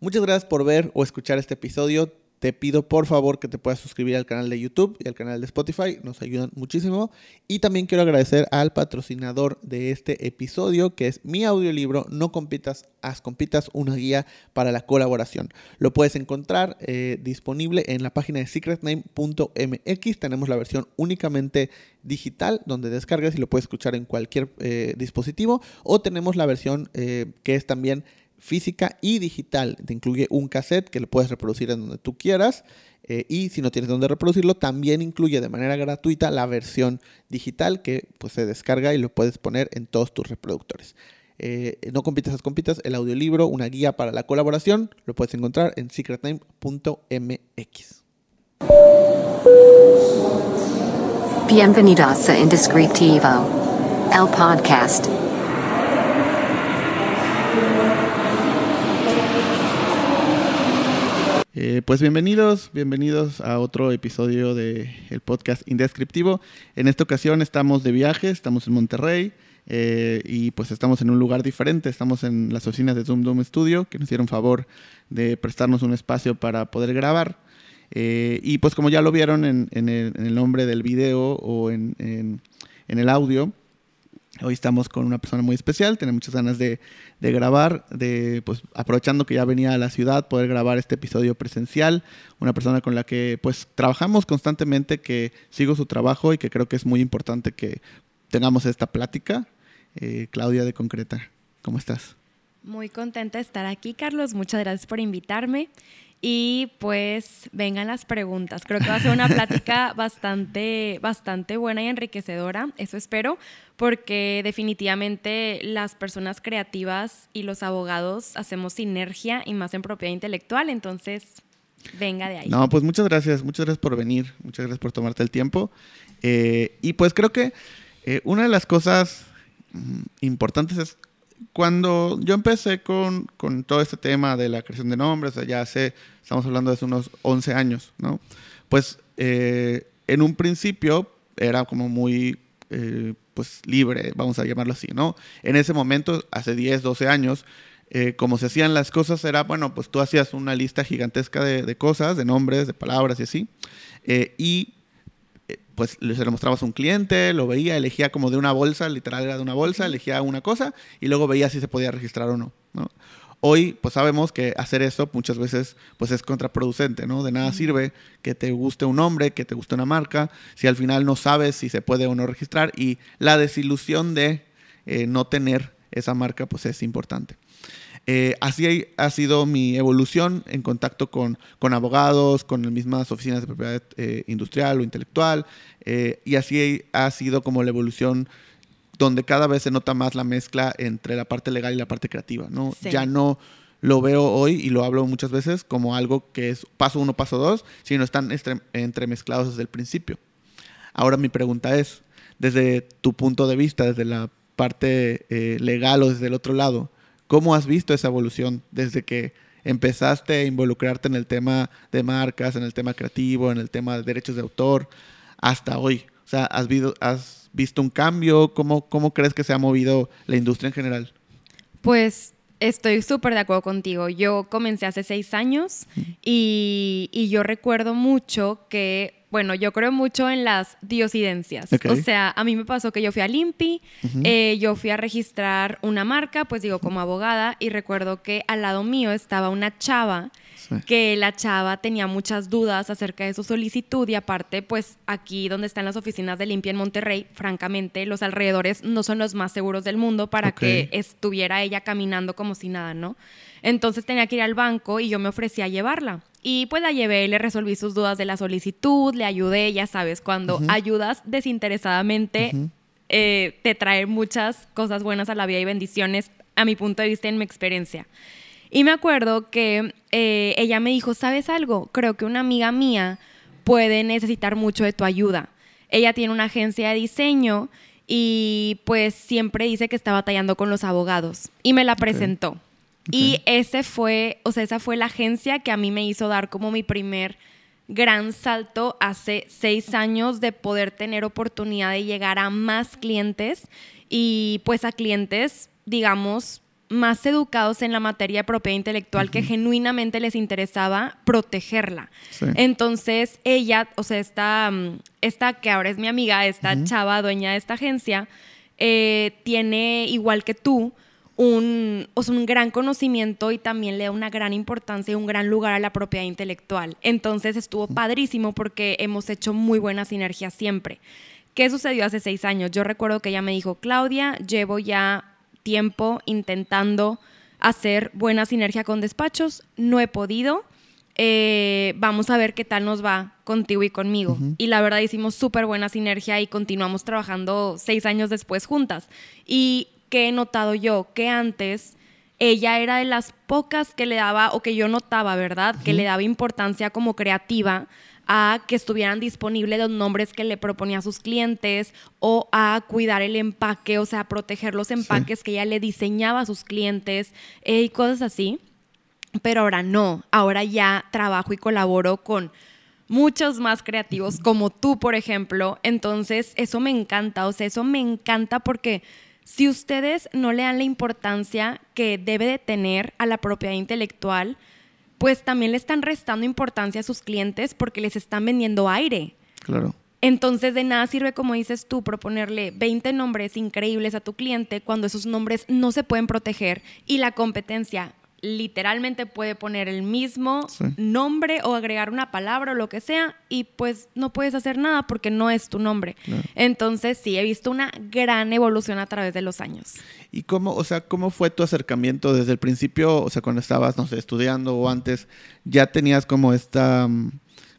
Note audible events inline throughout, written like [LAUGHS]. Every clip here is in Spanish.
Muchas gracias por ver o escuchar este episodio te pido por favor que te puedas suscribir al canal de YouTube y al canal de Spotify, nos ayudan muchísimo. Y también quiero agradecer al patrocinador de este episodio, que es mi audiolibro No compitas, haz compitas, una guía para la colaboración. Lo puedes encontrar eh, disponible en la página de secretname.mx. Tenemos la versión únicamente digital, donde descargas y lo puedes escuchar en cualquier eh, dispositivo. O tenemos la versión eh, que es también física y digital. Te incluye un cassette que lo puedes reproducir en donde tú quieras. Eh, y si no tienes donde reproducirlo, también incluye de manera gratuita la versión digital que pues, se descarga y lo puedes poner en todos tus reproductores. Eh, no compitas, las compitas, el audiolibro, una guía para la colaboración, lo puedes encontrar en secretname.mx. Bienvenidos a Indescriptivo, el podcast. Eh, pues bienvenidos, bienvenidos a otro episodio del podcast Indescriptivo. En esta ocasión estamos de viaje, estamos en Monterrey eh, y pues estamos en un lugar diferente. Estamos en las oficinas de Zoom Doom Studio que nos dieron favor de prestarnos un espacio para poder grabar. Eh, y pues como ya lo vieron en, el, nombre del video o en el audio, Hoy estamos con una persona muy especial, tiene muchas ganas de, grabar, de pues aprovechando que ya venía a la ciudad, poder grabar este episodio presencial, una persona con la que pues trabajamos constantemente, que sigo su trabajo y que creo que es muy importante que tengamos esta plática. Eh, Claudia de Concreta, ¿cómo estás? Muy contenta de estar aquí, Carlos. Muchas gracias por invitarme. Y pues vengan las preguntas. Creo que va a ser una plática [LAUGHS] bastante, bastante buena y enriquecedora, eso espero, porque definitivamente las personas creativas y los abogados hacemos sinergia y más en propiedad intelectual, entonces venga de ahí. No, pues muchas gracias, muchas gracias por venir, muchas gracias por tomarte el tiempo. Eh, y pues creo que eh, una de las cosas mm, importantes es cuando yo empecé con, con, todo este tema de la creación de nombres, ya hace, estamos hablando de unos 11 años, ¿no? Pues eh, en un principio era como muy, eh, pues libre, vamos a llamarlo así, ¿no? En ese momento, hace 10, 12 años, eh, como se hacían las cosas era, bueno, pues tú hacías una lista gigantesca de, de cosas, de nombres, de palabras y así, y pues se lo mostrabas a un cliente, lo veía, elegía como de una bolsa, literal era de una bolsa, elegía una cosa y luego veía si se podía registrar o no. Hoy, pues sabemos que hacer eso muchas veces pues es contraproducente, ¿no? De nada sirve que te guste un nombre, que te guste una marca, si al final no sabes si se puede o no registrar y la desilusión de eh, no tener esa marca pues es importante. Eh, así ha sido mi evolución en contacto con, con abogados, con las mismas oficinas de propiedad eh, industrial o intelectual, eh, y así ha sido como la evolución donde cada vez se nota más la mezcla entre la parte legal y la parte creativa. ¿no? Ya no lo veo hoy y lo hablo muchas veces como algo que es paso uno, paso dos, sino están entremezclados desde el principio. Ahora mi pregunta es, desde tu punto de vista, desde la parte legal o desde el otro lado, ¿Cómo has visto esa evolución desde que empezaste a involucrarte en el tema de marcas, en el tema creativo, en el tema de derechos de autor, hasta hoy? O sea, ¿has visto, has visto un cambio? ¿Cómo, ¿Cómo crees que se ha movido la industria en general? Pues Estoy súper de acuerdo contigo. Yo comencé hace seis años y, y, yo recuerdo mucho que bueno, yo creo mucho en las diosidencias. O sea, a mí me pasó que yo fui a Limpi, eh, yo fui a registrar una marca, pues digo, como abogada, y recuerdo que al lado mío estaba una chava, que la chava tenía muchas dudas acerca de su solicitud y aparte, pues aquí donde están las oficinas de Limpi en Monterrey, francamente, los alrededores no son los más seguros del mundo para que estuviera ella caminando como si nada, ¿no? Entonces tenía que ir al banco y yo me ofrecí a llevarla. Y pues la llevé, le resolví sus dudas de la solicitud, le ayudé, ya sabes, cuando ayudas desinteresadamente, eh, te trae muchas cosas buenas a la vida y bendiciones, a mi punto de vista, en mi experiencia. Y me acuerdo que eh, ella me dijo, ¿sabes algo? Creo que una amiga mía puede necesitar mucho de tu ayuda. Ella tiene una agencia de diseño y pues siempre dice que está batallando con los abogados. Y me la presentó. Y ese fue, o sea, esa fue la agencia que a mí me hizo dar como mi primer gran salto hace seis años de poder tener oportunidad de llegar a más clientes y pues a clientes, digamos, más educados en la materia de propiedad intelectual que genuinamente les interesaba protegerla. Entonces ella, o sea, esta, esta que ahora es mi amiga, esta chava dueña de esta agencia, eh, tiene igual que tú un, o un gran conocimiento y también le da una gran importancia y un gran lugar a la propiedad intelectual. Entonces estuvo padrísimo porque hemos hecho muy buena sinergia siempre. ¿Qué sucedió hace seis años? Yo recuerdo que ella me dijo, Claudia, llevo ya tiempo intentando hacer buena sinergia con despachos, no he podido. Eh, vamos a ver qué tal nos va contigo y conmigo. Y la verdad hicimos súper buena sinergia y continuamos trabajando seis años después juntas. Y que he notado yo que antes ella era de las pocas que le daba, o que yo notaba, ¿verdad? Que le daba importancia como creativa a que estuvieran disponibles los nombres que le proponía a sus clientes o a cuidar el empaque, o sea, proteger los empaques que ella le diseñaba a sus clientes eh, y cosas así. Pero ahora no, ahora ya trabajo y colaboro con muchos más creativos como tú, por ejemplo. Entonces, eso me encanta, o sea, eso me encanta porque si ustedes no le dan la importancia que debe de tener a la propiedad intelectual, pues también le están restando importancia a sus clientes porque les están vendiendo aire. Claro. Entonces de nada sirve, como dices tú, proponerle 20 nombres increíbles a tu cliente cuando esos nombres no se pueden proteger y la competencia literalmente puede poner el mismo nombre o agregar una palabra o lo que sea y pues no puedes hacer nada porque no es tu nombre. Entonces sí, he visto una gran evolución a través de los años. ¿Y cómo, o sea, cómo fue tu acercamiento desde el principio? O sea, cuando estabas, no sé, estudiando o antes, ¿ya tenías como esta... Mm,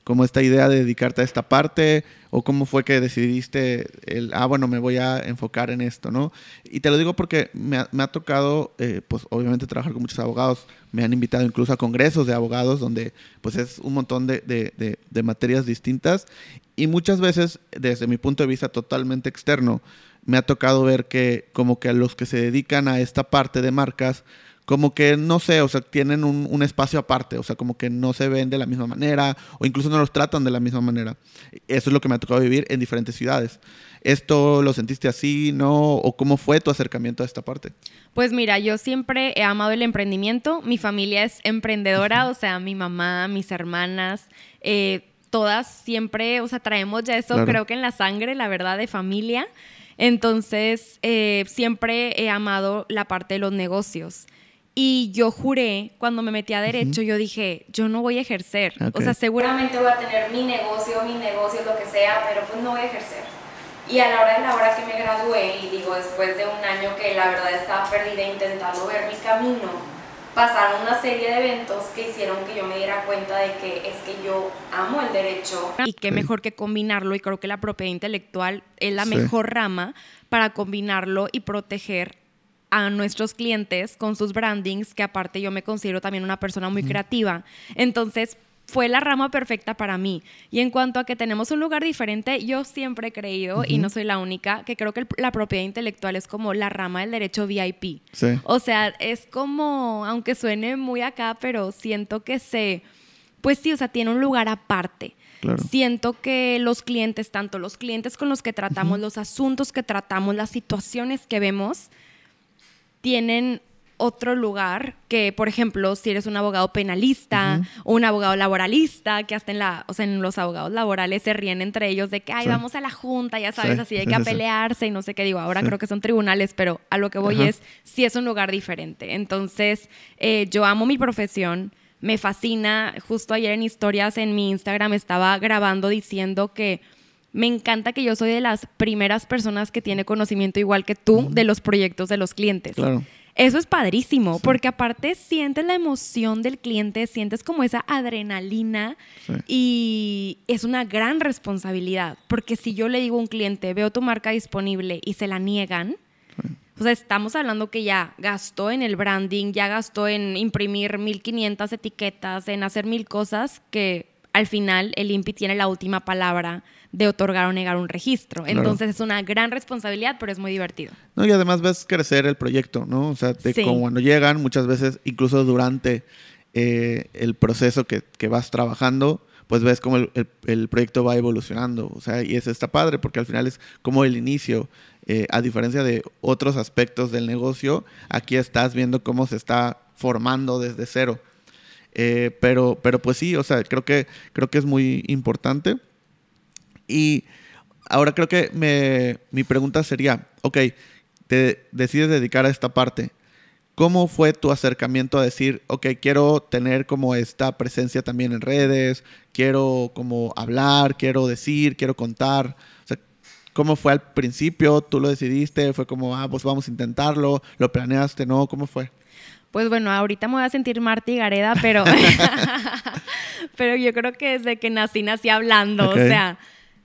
como esta idea de dedicarte a esta parte o cómo fue que decidiste el, ah, bueno, me voy a enfocar en esto, ¿no? Y te lo digo porque me ha, tocado, eh, pues obviamente trabajar con muchos abogados, me han invitado incluso a congresos de abogados donde pues es un montón de, de, de materias distintas y muchas veces desde mi punto de vista totalmente externo me ha tocado ver que como que a los que se dedican a esta parte de marcas, como que no sé, o sea, tienen un, espacio aparte, o sea, como que no se ven de la misma manera o incluso no los tratan de la misma manera. Eso es lo que me ha tocado vivir en diferentes ciudades. ¿Esto lo sentiste así, no? ¿O cómo fue tu acercamiento a esta parte? Pues mira, yo siempre he amado el emprendimiento. Mi familia es emprendedora, o sea, mi mamá, mis hermanas, eh, todas siempre, o sea, traemos ya eso, creo que en la sangre, la verdad, de familia. Entonces, eh, siempre he amado la parte de los negocios. Y yo juré, cuando me metí a derecho, yo dije, yo no voy a ejercer. O sea, seguramente voy a tener mi negocio, mi negocio, lo que sea, pero pues no voy a ejercer. Y a la hora de la hora que me gradué, y digo, después de un año que la verdad estaba perdida intentando ver mi camino, pasaron una serie de eventos que hicieron que yo me diera cuenta de que es que yo amo el derecho. Y qué mejor que combinarlo, y creo que la propiedad intelectual es la mejor rama para combinarlo y proteger a nuestros clientes con sus brandings, que aparte yo me considero también una persona muy creativa. Entonces, fue la rama perfecta para mí. Y en cuanto a que tenemos un lugar diferente, yo siempre he creído, y no soy la única, que creo que la propiedad intelectual es como la rama del derecho VIP. O sea, es como, aunque suene muy acá, pero siento que se, pues sí, o sea, tiene un lugar aparte. Siento que los clientes, tanto los clientes con los que tratamos, los asuntos que tratamos, las situaciones que vemos, tienen otro lugar que, por ejemplo, si eres un abogado penalista o un abogado laboralista, que hasta en, la, o sea, en los abogados laborales se ríen entre ellos de que, ay, vamos a la junta, ya sabes, así hay que pelearse y no sé qué digo. Ahora creo que son tribunales, pero a lo que voy es, sí es un lugar diferente. Entonces, eh, yo amo mi profesión, me fascina. Justo ayer en historias en mi Instagram estaba grabando diciendo que me encanta que yo soy de las primeras personas que tiene conocimiento igual que tú de los proyectos de los clientes. Eso es padrísimo, porque aparte sientes la emoción del cliente, sientes como esa adrenalina y es una gran responsabilidad, porque si yo le digo a un cliente, veo tu marca disponible y se la niegan, o sea, estamos hablando que ya gastó en el branding, ya gastó en imprimir 1500 etiquetas, en hacer mil cosas que al final el INPI tiene la última palabra de otorgar o negar un registro. Entonces es una gran responsabilidad, pero es muy divertido. No, y además ves crecer el proyecto, ¿no? O sea, como cuando llegan, muchas veces, incluso durante eh, el proceso que, que, vas trabajando, pues ves cómo el, el, proyecto va evolucionando. O sea, y eso está padre, porque al final es como el inicio. eh, a diferencia de otros aspectos del negocio, aquí estás viendo cómo se está formando desde cero. Eh, pero, pero pues sí, o sea, creo que, creo que es muy importante. Y ahora creo que me, mi pregunta sería, ok, te decides dedicar a esta parte. ¿Cómo fue tu acercamiento a decir, ok, quiero tener como esta presencia también en redes, quiero como hablar, quiero decir, quiero contar? O sea, ¿cómo fue al principio? ¿Tú lo decidiste? ¿Fue como, ah, pues vamos a intentarlo? ¿Lo planeaste? ¿No? ¿Cómo fue? Pues bueno, ahorita me voy a sentir Marta y Gareda, pero, [LAUGHS] [LAUGHS] pero yo creo que desde que nací, nací hablando, o sea,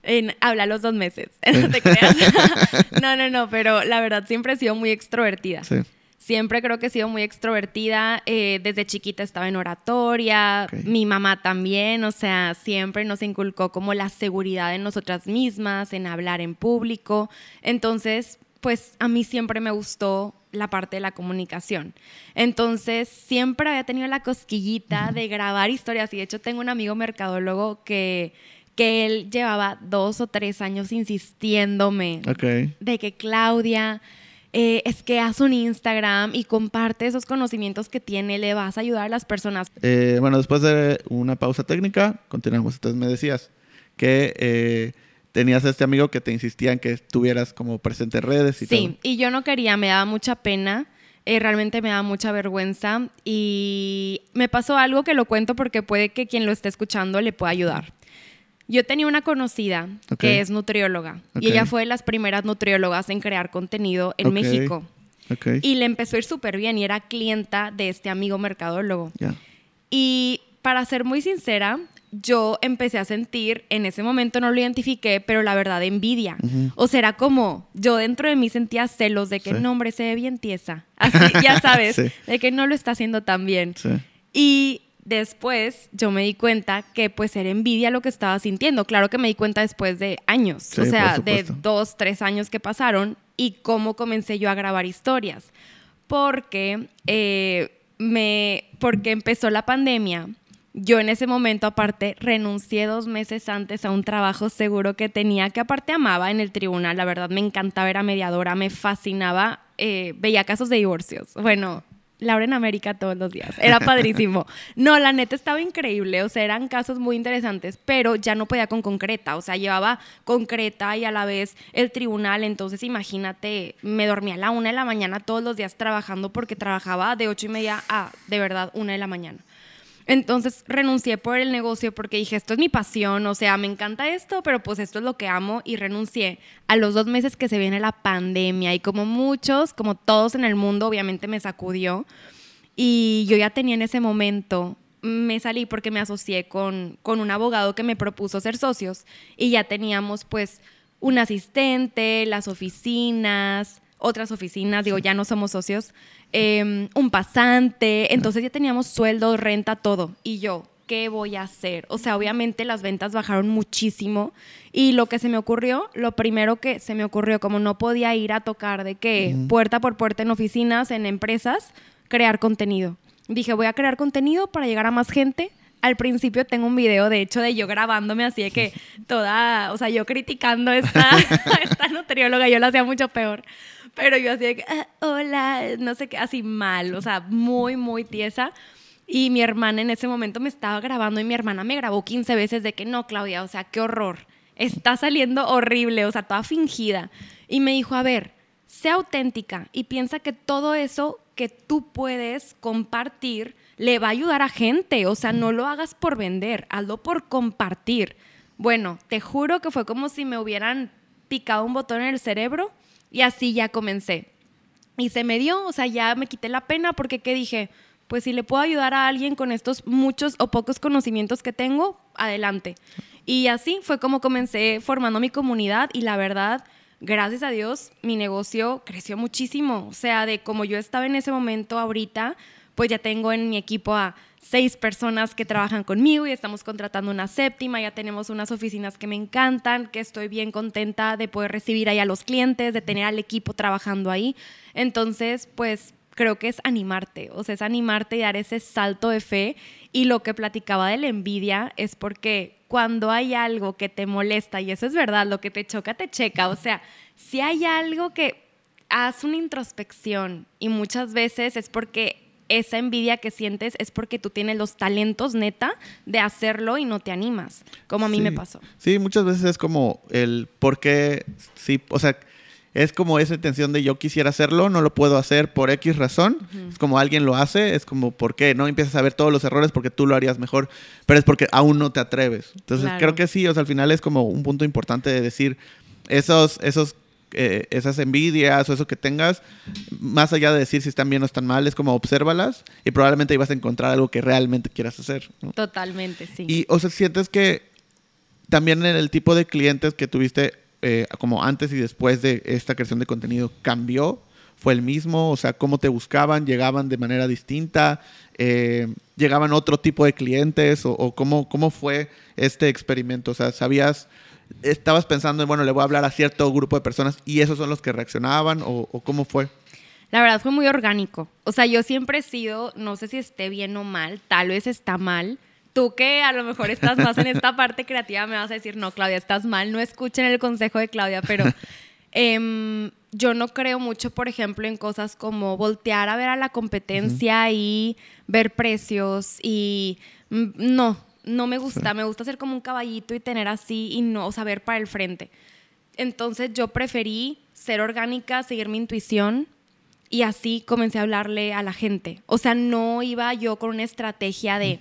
en, habla los dos meses, [LAUGHS] no te creas. [LAUGHS] no, no, no, pero la verdad siempre he sido muy extrovertida. Sí. Siempre creo que he sido muy extrovertida. Eh, desde chiquita estaba en oratoria, mi mamá también, o sea, siempre nos inculcó como la seguridad en nosotras mismas, en hablar en público. Entonces, pues a mí siempre me gustó la parte de la comunicación. Entonces, siempre había tenido la cosquillita de grabar historias y de hecho tengo un amigo mercadólogo que que él llevaba dos o tres años insistiéndome de que Claudia, eh, es que haz un Instagram y comparte esos conocimientos que tiene, le vas a ayudar a las personas. Eh, bueno, después de una pausa técnica, continuamos. Entonces me decías que eh, tenías a este amigo que te insistía en que estuvieras como presente en redes y sí, y yo no quería, me daba mucha pena. realmente me daba mucha vergüenza y me pasó algo que lo cuento porque puede que quien lo esté escuchando le pueda ayudar. Yo tenía una conocida que es nutrióloga y ella fue de las primeras nutriólogas en crear contenido en México. Y le empezó a ir súper bien y era clienta de este amigo mercadólogo. Y para ser muy sincera, yo empecé a sentir, en ese momento no lo identifiqué, pero la verdad envidia. O sea, era como, yo dentro de mí sentía celos de que, no, hombre, se ve bien tiesa. Así, ya sabes, [LAUGHS] de que no lo está haciendo tan bien. Y después yo me di cuenta que pues era envidia lo que estaba sintiendo. Claro que me di cuenta después de años, o sea, de dos, tres años que pasaron y cómo comencé yo a grabar historias. Porque, eh, me, porque empezó la pandemia. Yo en ese momento aparte renuncié dos meses antes a un trabajo seguro que tenía, que aparte amaba en el tribunal, la verdad me encantaba, era mediadora, me fascinaba, eh, veía casos de divorcios. Bueno, Laura en América todos los días. Era padrísimo. [LAUGHS] No, la neta estaba increíble. O sea, eran casos muy interesantes, pero ya no podía con concreta. O sea, llevaba concreta y a la vez el tribunal. Entonces, imagínate, me dormía a la una de la mañana todos los días trabajando porque trabajaba de ocho y media a de verdad una de la mañana. Entonces renuncié por el negocio porque dije, esto es mi pasión, o sea, me encanta esto, pero pues esto es lo que amo y renuncié. A los dos meses que se viene la pandemia y como muchos, como todos en el mundo, obviamente me sacudió. Y yo ya tenía en ese momento, me salí porque me asocié con, con un abogado que me propuso ser socios y ya teníamos pues un asistente, las oficinas, otras oficinas, digo, ya no somos socios, em, un pasante, entonces ya teníamos sueldo, renta, todo. Y yo, ¿qué voy a hacer? O sea, obviamente las ventas bajaron muchísimo y lo que se me ocurrió, lo primero que se me ocurrió, como no podía ir a tocar de que puerta por puerta en oficinas, en empresas, crear contenido. Dije, voy a crear contenido para llegar a más gente al principio tengo un video, de hecho, de yo grabándome así de que toda, o sea, yo criticando [LAUGHS] esta, [LAUGHS] esta nutrióloga, yo la hacía mucho peor. Pero yo así que, ah, hola, no sé qué, así mal, o sea, muy, muy tiesa. Y mi hermana en ese momento me estaba grabando y mi hermana me grabó 15 veces de que no, Claudia, o sea, qué horror. Está saliendo horrible, o sea, toda fingida. Y me dijo, a ver, sea auténtica y piensa que todo eso que tú puedes compartir le va a ayudar a gente. O sea, no lo hagas por vender, hazlo por compartir. Bueno, te juro que fue como si me hubieran picado un botón en el cerebro y así ya comencé. Y se me dio, o sea, ya me quité la pena porque ¿qué dije? Pues si le puedo ayudar a alguien con estos muchos o pocos conocimientos que tengo, adelante. Y así fue como comencé formando mi comunidad y la verdad, gracias a Dios, mi negocio creció muchísimo. O sea, de como yo estaba en ese momento ahorita, pues ya tengo en mi equipo a seis personas que trabajan conmigo y estamos contratando una séptima, ya tenemos unas oficinas que me encantan, que estoy bien contenta de poder recibir ahí a los clientes, de tener al equipo trabajando ahí. Entonces, pues creo que es animarte, o sea, es animarte y dar ese salto de fe. Y lo que platicaba de la envidia es porque cuando hay algo que te molesta, y eso es verdad, lo que te choca, te checa. O sea, si hay algo que haz una introspección y muchas veces es porque esa envidia que sientes es porque tú tienes los talentos neta de hacerlo y no te animas, como a mí me pasó. Sí, muchas veces es como el por qué, sí, o sea, es como esa intención de yo quisiera hacerlo, no lo puedo hacer por X razón. Es como alguien lo hace, es como por qué, no empiezas a ver todos los errores porque tú lo harías mejor, pero es porque aún no te atreves. Entonces creo que sí, o sea, al final es como un punto importante de decir esos, esos eh, esas envidias o eso que tengas, más allá de decir si están bien o están mal, es como obsérvalas y probablemente ibas a encontrar algo que realmente quieras hacer. Totalmente, sí. Y, o sea, sientes que también en el tipo de clientes que tuviste, eh, como antes y después de esta creación de contenido, cambió, fue el mismo, o sea, cómo te buscaban, llegaban de manera distinta, eh, llegaban otro tipo de clientes o, o cómo, cómo fue este experimento, o sea, sabías estabas pensando en, bueno, le voy a hablar a cierto grupo de personas y esos son los que reaccionaban o, cómo fue? La verdad fue muy orgánico. O sea, yo siempre he sido, no sé si esté bien o mal, tal vez está mal. Tú que a lo mejor estás más en esta parte creativa me vas a decir, no, Claudia, estás mal, no escuchen el consejo de Claudia, pero [LAUGHS] em, yo no creo mucho, por ejemplo, en cosas como voltear a ver a la competencia y ver precios y mm, no, no me gusta, me gusta ser como un caballito y tener así y no saber para el frente. Entonces yo preferí ser orgánica, seguir mi intuición y así comencé a hablarle a la gente. O sea, no iba yo con una estrategia de,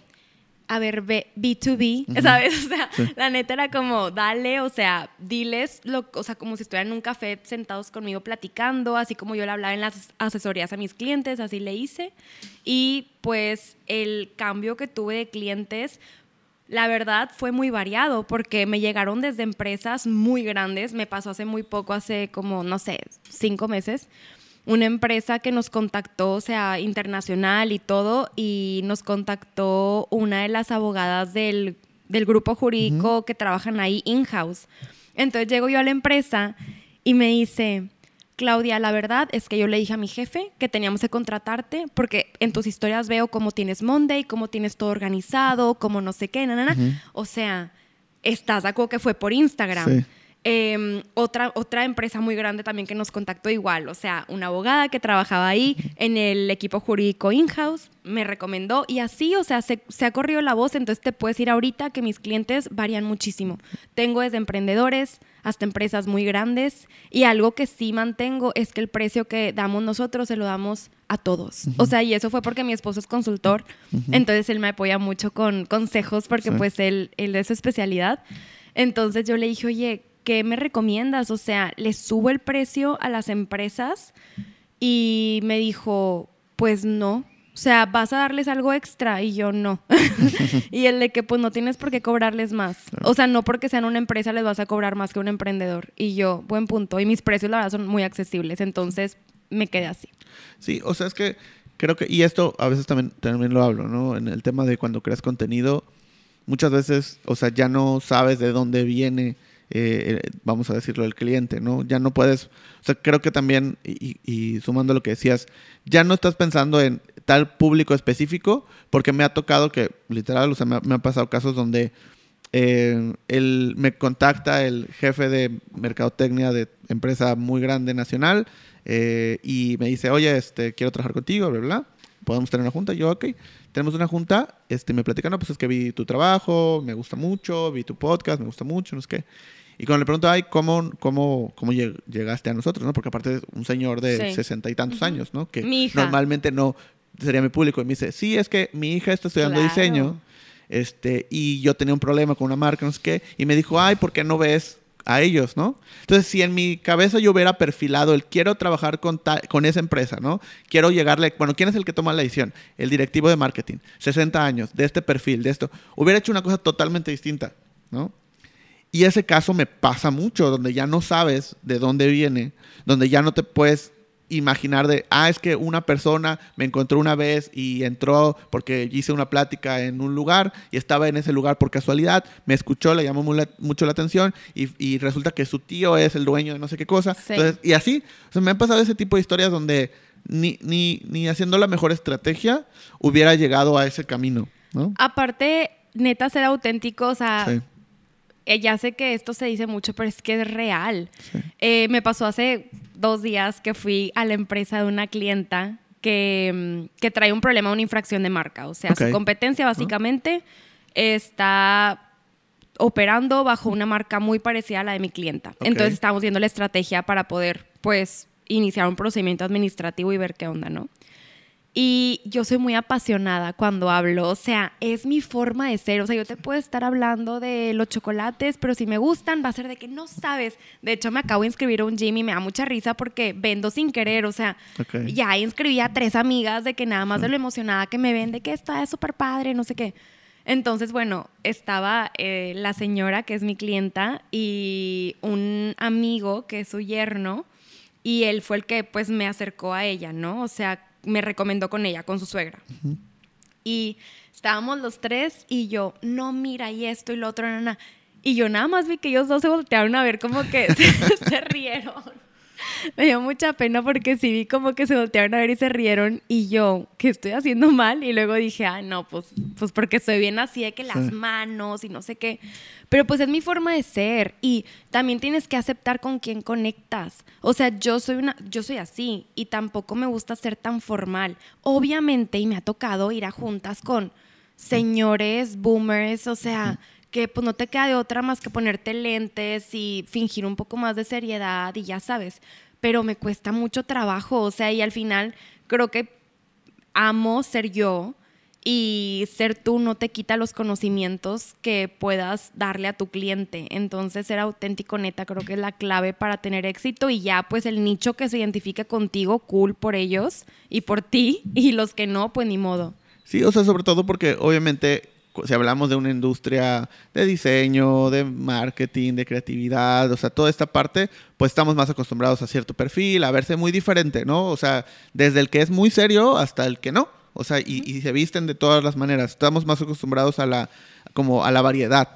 a ver, B2B, ¿sabes? [LAUGHS] O sea, la neta era como, dale, o sea, diles, lo, o sea, como si estuvieran en un café sentados conmigo platicando, así como yo le hablaba en las asesorías a mis clientes, así le hice. Y pues el cambio que tuve de clientes la verdad fue muy variado porque me llegaron desde empresas muy grandes, me pasó hace muy poco, hace como, no sé, cinco meses, una empresa que nos contactó, o sea, internacional y todo, y nos contactó una de las abogadas del, grupo jurídico que trabajan ahí in-house. Entonces llego yo a la empresa y me dice, Claudia, la verdad es que yo le dije a mi jefe que teníamos que contratarte porque en tus historias veo cómo tienes Monday, cómo tienes todo organizado, cómo no sé qué, na, O sea, estás de acuerdo que fue por Instagram. Em, otra, otra empresa muy grande también que nos contactó igual, o sea, una abogada que trabajaba ahí en el equipo jurídico in-house, me recomendó y así, o sea, se, se, ha corrido la voz, entonces te puedes ir ahorita que mis clientes varían muchísimo. Tengo desde emprendedores hasta empresas muy grandes y algo que sí mantengo es que el precio que damos nosotros se lo damos a todos. O sea, y eso fue porque mi esposo es consultor, entonces él me apoya mucho con consejos porque pues él, él es su especialidad. Entonces yo le dije, oye, ¿qué me recomiendas? O sea, ¿le subo el precio a las empresas? Y me dijo, pues no. O sea, ¿vas a darles algo extra? Y yo no. [LAUGHS] y el de que pues no tienes por qué cobrarles más. O sea, no porque sean una empresa les vas a cobrar más que un emprendedor. Y yo, buen punto. Y mis precios, la verdad, son muy accesibles. Entonces, me quedé así. Sí, o sea, es que creo que, y esto a veces también, también lo hablo, ¿no? En el tema de cuando creas contenido, muchas veces, o sea, ya no sabes de dónde viene eh, eh, vamos a decirlo, el cliente, ¿no? Ya no puedes, o sea, creo que también, y, sumando lo que decías, ya no estás pensando en tal público específico, porque me ha tocado que, literal, o sea, me, han pasado casos donde eh, me contacta el jefe de mercadotecnia de empresa muy grande nacional y me dice, oye, este, quiero trabajar contigo, bla, bla, podemos tener una junta. yo, ok, tenemos una junta, este, me platican, no, pues es que vi tu trabajo, me gusta mucho, vi tu podcast, me gusta mucho, no sé qué. Y cuando le pregunto, ay, ¿cómo, cómo, cómo llegaste a nosotros? ¿no? Porque aparte es un señor de sesenta y tantos años, ¿no? Que normalmente no sería mi público. Y me dice, sí, es que mi hija está estudiando diseño este, y yo tenía un problema con una marca, no sé qué. Y me dijo, ay, ¿por qué no ves a ellos, ¿no? Entonces, si en mi cabeza yo hubiera perfilado el quiero trabajar con, con esa empresa, ¿no? Quiero llegarle, bueno, ¿quién es el que toma la decisión? El directivo de marketing, 60 años, de este perfil, de esto. Hubiera hecho una cosa totalmente distinta, ¿no? Y ese caso me pasa mucho, donde ya no sabes de dónde viene, donde ya no te puedes imaginar de, ah, es que una persona me encontró una vez y entró porque hice una plática en un lugar y estaba en ese lugar por casualidad, me escuchó, le llamó mucho la atención y, resulta que su tío es el dueño de no sé qué cosa. y así, o me han pasado ese tipo de historias donde ni, ni, ni haciendo la mejor estrategia hubiera llegado a ese camino, ¿no? Aparte, neta, ser auténtico, o sea eh, ya sé que esto se dice mucho, pero es que es real. Eh, me pasó hace dos días que fui a la empresa de una clienta que, mm, que trae un problema, una infracción de marca. O sea, su competencia básicamente está operando bajo una marca muy parecida a la de mi clienta. Entonces estábamos viendo la estrategia para poder, pues, iniciar un procedimiento administrativo y ver qué onda, ¿no? Y yo soy muy apasionada cuando hablo, o sea, es mi forma de ser, o sea, yo te puedo estar hablando de los chocolates, pero si me gustan va a ser de que no sabes. De hecho, me acabo de inscribir a un gym y me da mucha risa porque vendo sin querer, o sea, Ok. ya inscribí a tres amigas de que nada más de lo emocionada que me ven, de que está es súper padre, no sé qué. Entonces, bueno, estaba eh, la señora que es mi clienta y un amigo que es su yerno y él fue el que pues me acercó a ella, ¿no? O sea, me recomendó con ella, con su suegra. Y estábamos los tres y yo, no, mira, y esto y lo otro, nana. Y yo nada más vi que ellos dos se voltearon a ver como que [LAUGHS] se, se rieron. [LAUGHS] Me dio mucha pena porque sí vi como que se voltearon a ver y se rieron y yo, ¿qué estoy haciendo mal? Y luego dije, ah, no, pues, pues porque soy bien así de que las manos y no sé qué. Pero pues es mi forma de ser y también tienes que aceptar con quién conectas. O sea, yo soy una, yo soy así y tampoco me gusta ser tan formal. Obviamente, y me ha tocado ir a juntas con señores, boomers, o sea, que pues no te queda de otra más que ponerte lentes y fingir un poco más de seriedad y ya sabes. Pero me cuesta mucho trabajo, o sea, y al final creo que amo ser yo y ser tú no te quita los conocimientos que puedas darle a tu cliente. Entonces, ser auténtico, neta, creo que es la clave para tener éxito y ya, pues el nicho que se identifique contigo, cool por ellos y por ti, y los que no, pues ni modo. Sí, o sea, sobre todo porque obviamente si hablamos de una industria de diseño, de marketing, de creatividad, o sea, toda esta parte, pues estamos más acostumbrados a cierto perfil, a verse muy diferente, ¿no? O sea, desde el que es muy serio hasta el que no. O sea, y, y se visten de todas las maneras. Estamos más acostumbrados a la, como a la variedad.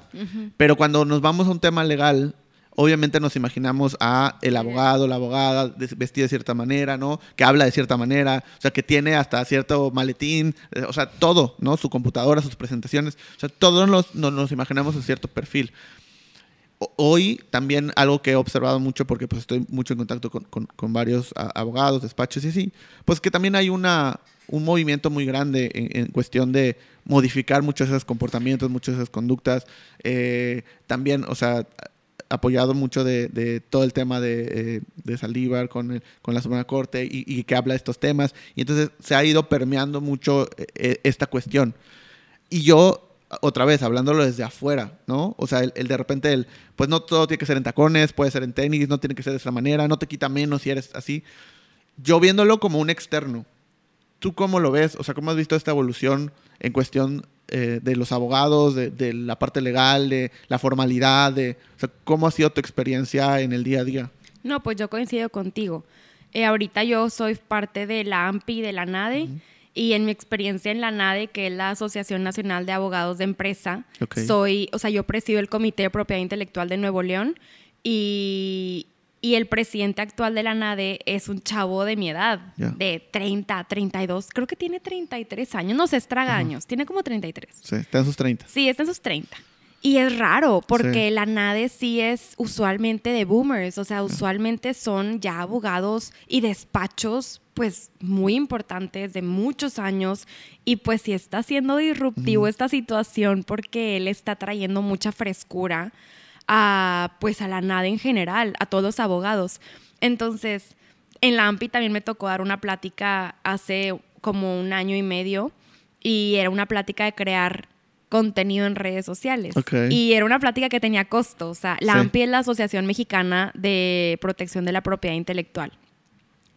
Pero cuando nos vamos a un tema legal, obviamente nos imaginamos a el abogado, la abogada vestida de cierta manera, ¿no? Que habla de cierta manera, o sea, que tiene hasta cierto maletín, eh, o sea, todo, ¿no? Su computadora, sus presentaciones, o sea, todos nos, nos, nos imaginamos a cierto perfil. Hoy también algo que he observado mucho, porque pues estoy mucho en contacto con, con- con varios abogados, despachos y así, pues que también hay una, un movimiento muy grande en, en cuestión de modificar muchos de esos comportamientos, muchas de esas conductas. Eh, también, o sea, apoyado mucho de, de todo el tema de, eh, de Saldívar con, el- con la Suprema Corte y, y que habla de estos temas. Y entonces se ha ido permeando mucho eh, eh, esta cuestión. Y yo, otra vez, hablándolo desde afuera, ¿no? O sea, el, el de repente, el, pues no todo tiene que ser en tacones, puede ser en tenis, no tiene que ser de esa manera, no te quita menos si eres así. Yo viéndolo como un externo, ¿tú cómo lo ves? O sea, ¿cómo has visto esta evolución en cuestión eh, de los abogados, de, de la parte legal, de la formalidad, de, o sea, ¿cómo ha sido tu experiencia en el día a día? No, pues yo coincido contigo. Eh, ahorita yo soy parte de la AMPI de la NADE y en mi experiencia en la NADE, que es la Asociación Nacional de Abogados de Empresa, soy, o sea, yo presido el Comité de Propiedad Intelectual de Nuevo León y, y el presidente actual de la NADE es un chavo de mi edad, Ya. de 30, 32, creo que tiene 33 años, no sé, estraga años, tiene como 33. Sí, está en sus 30. Sí, está en sus 30. Y es raro, porque Sí. la NADE sí es usualmente de boomers, o sea, usualmente son ya abogados y despachos, pues muy importantes, de muchos años, y pues sí está siendo disruptivo esta situación porque él está trayendo mucha frescura a, pues a la NADE en general, a todos los abogados. Entonces, en la AMPI también me tocó dar una plática hace como un año y medio, y era una plática de crear contenido en redes sociales. Y era una plática que tenía costo. O sea, la Sí. AMPI es la Asociación Mexicana de Protección de la Propiedad Intelectual.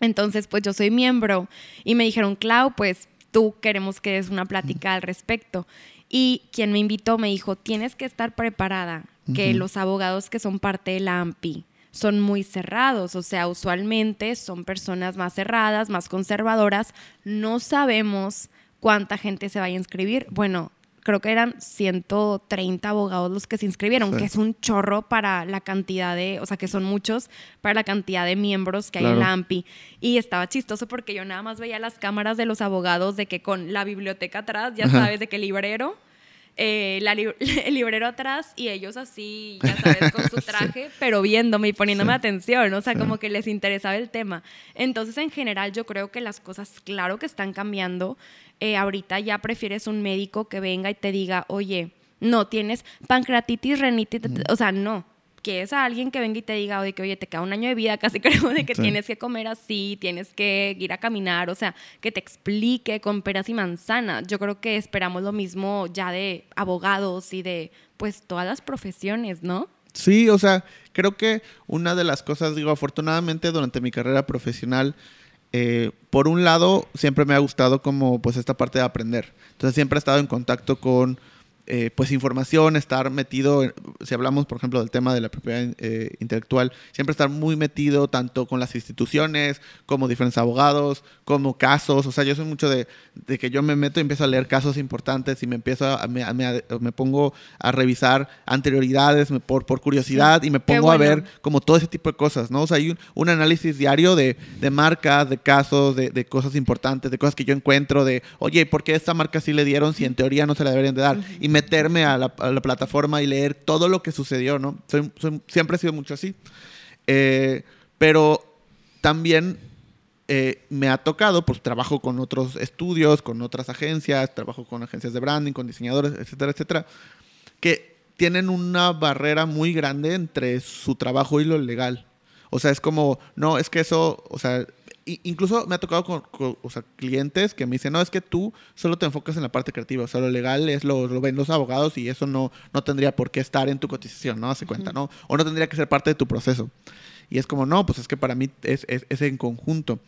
Entonces, pues yo soy miembro y me dijeron, Clau, pues tú queremos que des una plática al respecto. Y quien me invitó me dijo, tienes que estar preparada, que los abogados que son parte de la AMPI son muy cerrados, o sea, usualmente son personas más cerradas, más conservadoras. No sabemos cuánta gente se vaya a inscribir. Bueno, creo que eran 130 abogados los que se inscribieron, Sí. que es un chorro para la cantidad de, o sea, que son muchos para la cantidad de miembros que hay en la AMPI. Y estaba chistoso porque yo nada más veía las cámaras de los abogados de que con la biblioteca atrás, ya sabes, de que librero. Eh, [LAUGHS] el librero atrás y ellos así, ya sabes, con su [LAUGHS] traje, pero viéndome y poniéndome atención, o sea, como que les interesaba el tema. Entonces, en general, yo creo que las cosas, claro que están cambiando. Eh, ahorita ya prefieres un médico que venga y te diga, oye, no tienes pancreatitis, renitis, o sea, no que es a alguien que venga y te diga, oye, que oye, te queda un año de vida, casi [LAUGHS] creo, de que tienes que comer así, tienes que ir a caminar, o sea, que te explique con peras y manzanas. Yo creo que esperamos lo mismo ya de abogados y de, pues, todas las profesiones, ¿no? Sí, o sea, creo que una de las cosas, digo, afortunadamente durante mi carrera profesional, eh, por un lado, siempre me ha gustado como, pues, esta parte de aprender. Entonces, siempre he estado en contacto con eh, pues información, estar metido, si hablamos por ejemplo del tema de la propiedad eh, intelectual, siempre estar muy metido tanto con las instituciones como diferentes abogados, como casos, o sea, yo soy mucho de, que yo me meto y empiezo a leer casos importantes y me empiezo a, me, me, pongo a revisar anterioridades por, por curiosidad y me pongo a ver como todo ese tipo de cosas, ¿no? O sea, hay un, análisis diario de, de, marcas, de casos, de, de, cosas importantes, de cosas que yo encuentro, de, oye, ¿por qué esta marca sí le dieron si en teoría no se la deberían de dar? Y meterme a la, plataforma y leer todo lo que sucedió, ¿no? siempre he sido mucho así. Eh, pero también eh, me ha tocado, pues trabajo con otros estudios, con otras agencias, trabajo con agencias de branding, con diseñadores, etcétera, etcétera, que tienen una barrera muy grande entre su trabajo y lo legal. O sea, es como, no, es que eso, o sea, incluso me ha tocado con, clientes que me dicen, no, es que tú solo te enfocas en la parte creativa, o sea, lo legal es lo, lo ven los abogados y eso no, no tendría por qué estar en tu cotización, ¿no? Hace cuenta, ¿no? O no tendría que ser parte de tu proceso. Y es como, no, pues es que para mí es, es, es en conjunto.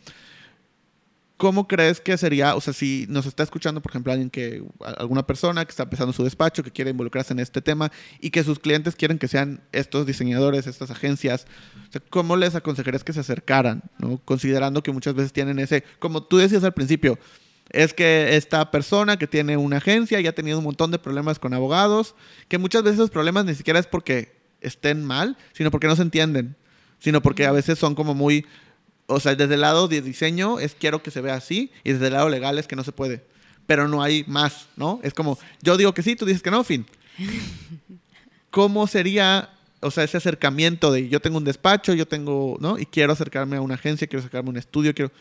¿Cómo crees que sería, o sea, si nos está escuchando, por ejemplo, alguien que, alguna persona que está empezando su despacho, que quiere involucrarse en este tema y que sus clientes quieren que sean estos diseñadores, estas agencias, o sea, ¿cómo les aconsejarías que se acercaran, ¿no? Considerando que muchas veces tienen ese, como tú decías al principio, es que esta persona que tiene una agencia ya ha tenido un montón de problemas con abogados, que muchas veces esos problemas ni siquiera es porque estén mal, sino porque no se entienden, sino porque a veces son como muy o sea, desde el lado de diseño es quiero que se vea así y desde el lado legal es que no se puede. Pero no hay más, ¿no? Es como, yo digo que sí, tú dices que no, fin. [LAUGHS] ¿Cómo sería, o sea, ese acercamiento de yo tengo un despacho, yo tengo, ¿no? Y quiero acercarme a una agencia, quiero acercarme a un estudio, quiero...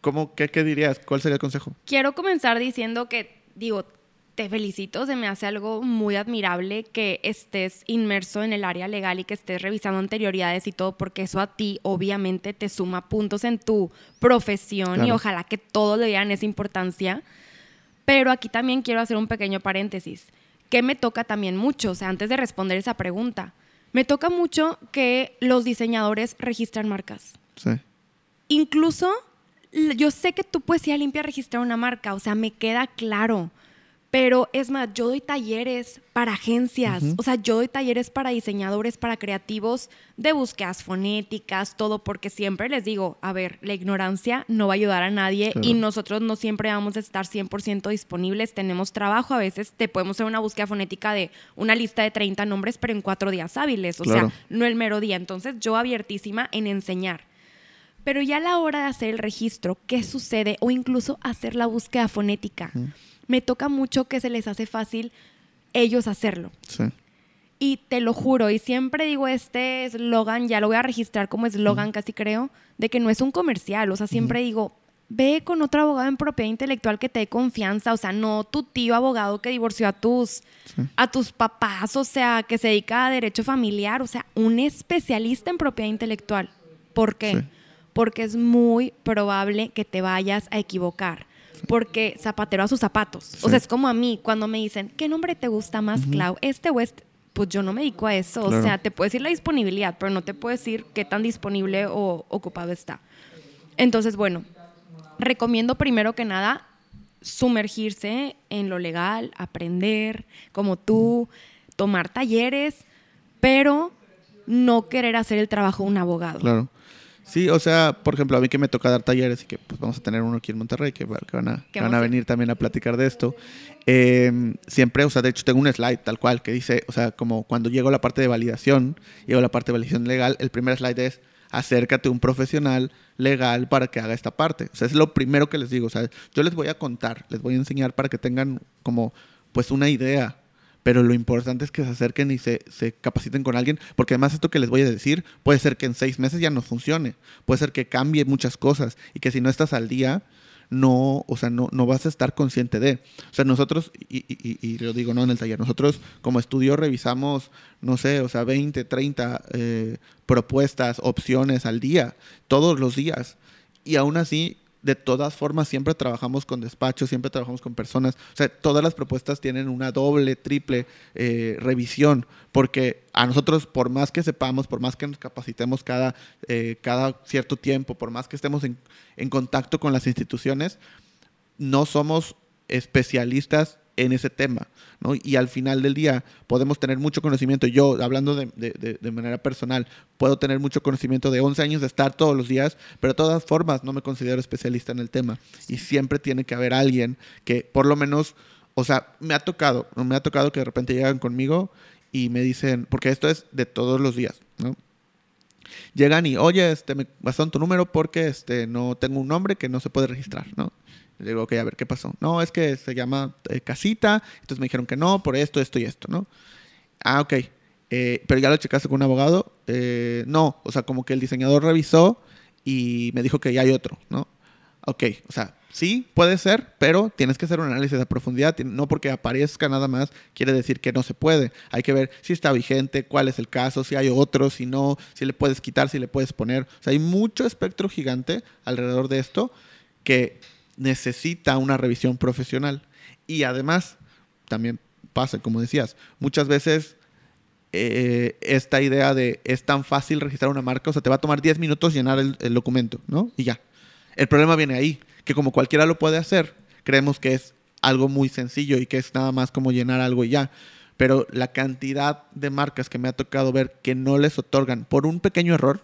¿Cómo, qué, qué dirías? ¿Cuál sería el consejo? Quiero comenzar diciendo que, digo, te felicito, se me hace algo muy admirable que estés inmerso en el área legal y que estés revisando anterioridades y todo, porque eso a ti obviamente te suma puntos en tu profesión y ojalá que todos le dieran esa importancia. Pero aquí también quiero hacer un pequeño paréntesis, que me toca también mucho, o sea, antes de responder esa pregunta, me toca mucho que los diseñadores registran marcas. Sí. Incluso yo sé que tu poesía limpia registrar una marca, o sea, me queda claro pero es más, yo doy talleres para agencias, o sea, yo doy talleres para diseñadores, para creativos de búsquedas fonéticas, todo, porque siempre les digo, a ver, la ignorancia no va a ayudar a nadie y nosotros no siempre vamos a estar 100% disponibles, tenemos trabajo, a veces te podemos hacer una búsqueda fonética de una lista de 30 nombres, pero en cuatro días hábiles, o sea, no el mero día. Entonces, yo abiertísima en enseñar. Pero ya a la hora de hacer el registro, ¿qué sucede? O incluso hacer la búsqueda fonética me toca mucho que se les hace fácil ellos hacerlo. Sí. Y te lo juro, y siempre digo este eslogan, ya lo voy a registrar como eslogan casi creo, de que no es un comercial. O sea, siempre digo, ve con otro abogado en propiedad intelectual que te dé confianza. O sea, no tu tío abogado que divorció a tus, a tus papás, o sea, que se dedica a derecho familiar. O sea, un especialista en propiedad intelectual. ¿Por qué? Porque es muy probable que te vayas a equivocar porque zapatero a sus zapatos. O sea, es como a mí cuando me dicen, ¿qué nombre te gusta más, Clau? ¿Este o este? Pues yo no me dedico a eso. O sea, te puedo decir la disponibilidad, pero no te puedo decir qué tan disponible o ocupado está. Entonces, bueno, recomiendo primero que nada sumergirse en lo legal, aprender como tú, tomar talleres, pero no querer hacer el trabajo de un abogado. Claro. Sí, o sea, por ejemplo, a mí que me toca dar talleres y que pues, vamos a tener uno aquí en Monterrey que, van, a, van a venir también a platicar de esto. Em, siempre, o sea, de hecho tengo un slide tal cual que dice, o sea, como cuando llego a la parte de validación, llego a la parte de validación legal, el primer slide es acércate a un profesional legal para que haga esta parte. O sea, es lo primero que les digo. O sea, yo les voy a contar, les voy a enseñar para que tengan como, pues, una idea pero lo importante es que se acerquen y se, capaciten con alguien, porque además esto que les voy a decir puede ser que en seis meses ya no funcione, puede ser que cambie muchas cosas y que si no estás al día, no, o sea, no, no vas a estar consciente de. O sea, nosotros, y, y, lo digo no en el taller, nosotros como estudio revisamos, no sé, o sea, 20, 30 eh, propuestas, opciones al día, todos los días. Y aún así de todas formas siempre trabajamos con despachos, siempre trabajamos con personas. O sea, todas las propuestas tienen una doble, triple eh, revisión, porque a nosotros, por más que sepamos, por más que nos capacitemos cada, eh, cada cierto tiempo, por más que estemos en, en contacto con las instituciones, no somos especialistas en ese tema, ¿no? Y al final del día podemos tener mucho conocimiento. Yo, hablando de, de, de, manera personal, puedo tener mucho conocimiento de 11 años de estar todos los días, pero de todas formas no me considero especialista en el tema. Y siempre tiene que haber alguien que por lo menos, o sea, me ha tocado, me ha tocado que de repente llegan conmigo y me dicen, porque esto es de todos los días, ¿no? Llegan y, oye, este, me pasaron tu número porque este, no tengo un nombre que no se puede registrar, ¿no? Le digo, ok, a ver, ¿qué pasó? No, es que se llama eh, casita, entonces me dijeron que no, por esto, esto y esto, ¿no? Ah, ok. Eh, pero ya lo checaste con un abogado. Eh, no, o sea, como que el diseñador revisó y me dijo que ya hay otro, ¿no? Ok, o sea, sí, puede ser, pero tienes que hacer un análisis de profundidad. No porque aparezca nada más quiere decir que no se puede. Hay que ver si está vigente, cuál es el caso, si hay otro, si no, si le puedes quitar, si le puedes poner. O sea, hay mucho espectro gigante alrededor de esto que necesita una revisión profesional. Y además, también pasa, como decías, muchas veces eh, esta idea de es tan fácil registrar una marca, o sea, te va a tomar 10 minutos llenar el, el, documento, ¿no? Y ya. El problema viene ahí, que como cualquiera lo puede hacer, creemos que es algo muy sencillo y que es nada más como llenar algo y ya. Pero la cantidad de marcas que me ha tocado ver que no les otorgan por un pequeño error,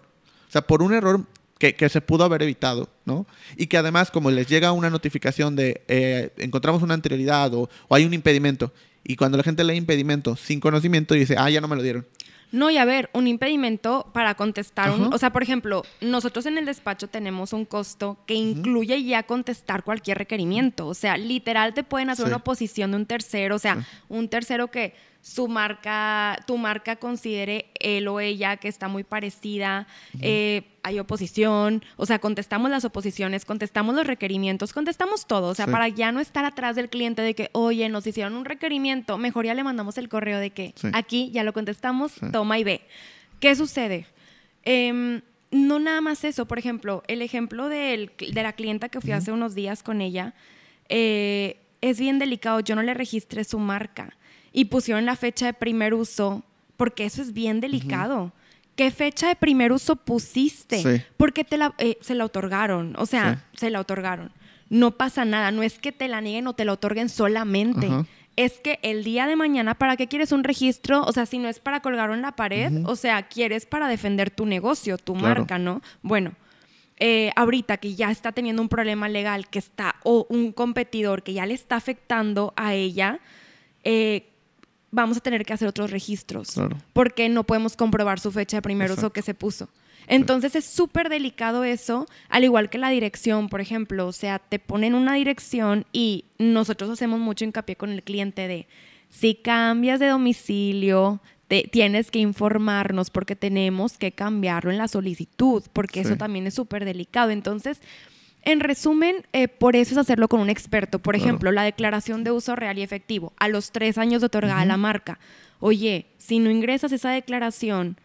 o sea, por un error que, se pudo haber evitado, ¿no? Y que además, como les llega una notificación de eh, encontramos una anterioridad o, hay un impedimento, y cuando la gente lee impedimento sin conocimiento, dice, ah, ya no me lo dieron. No, y a ver, un impedimento para contestar, un, o sea, por ejemplo, nosotros en el despacho tenemos un costo que incluye ya contestar cualquier requerimiento, o sea, literal te pueden hacer una oposición de un tercero, o sea, un tercero que su marca, tu marca considere él o ella que está muy parecida, eh, hay oposición, o sea, contestamos las oposiciones, contestamos los requerimientos, contestamos todo, o sea, para ya no estar atrás del cliente de que, oye, nos hicieron un requerimiento, mejor ya le mandamos el correo de que aquí ya lo contestamos, toma y ve. ¿Qué sucede? Em, no nada más eso, por ejemplo, el ejemplo de la clienta que fui hace unos días con ella, eh, es bien delicado, yo no le registré su marca y pusieron la fecha de primer uso, porque eso es bien delicado. ¿Qué fecha de primer uso pusiste? Porque te la, eh, se la otorgaron, o sea, se la otorgaron. No pasa nada, no es que te la nieguen o te la otorguen solamente. Es que el día de mañana, ¿para qué quieres un registro? O sea, si no es para colgarlo en la pared, o sea, quieres para defender tu negocio, tu marca, ¿no? Bueno, eh, ahorita que ya está teniendo un problema legal, que está, o un competidor que ya le está afectando a ella, eh, vamos a tener que hacer otros registros porque no podemos comprobar su fecha de primer uso que se puso. Entonces es súper delicado eso, al igual que la dirección, por ejemplo. O sea, te ponen una dirección y nosotros hacemos mucho hincapié con el cliente de si cambias de domicilio, te, tienes que informarnos porque tenemos que cambiarlo en la solicitud, porque eso también es súper delicado. Entonces, en resumen, eh, por eso es hacerlo con un experto. Por ejemplo, la declaración de uso real y efectivo, a los tres años de otorgada la marca. Oye, si no ingresas esa declaración,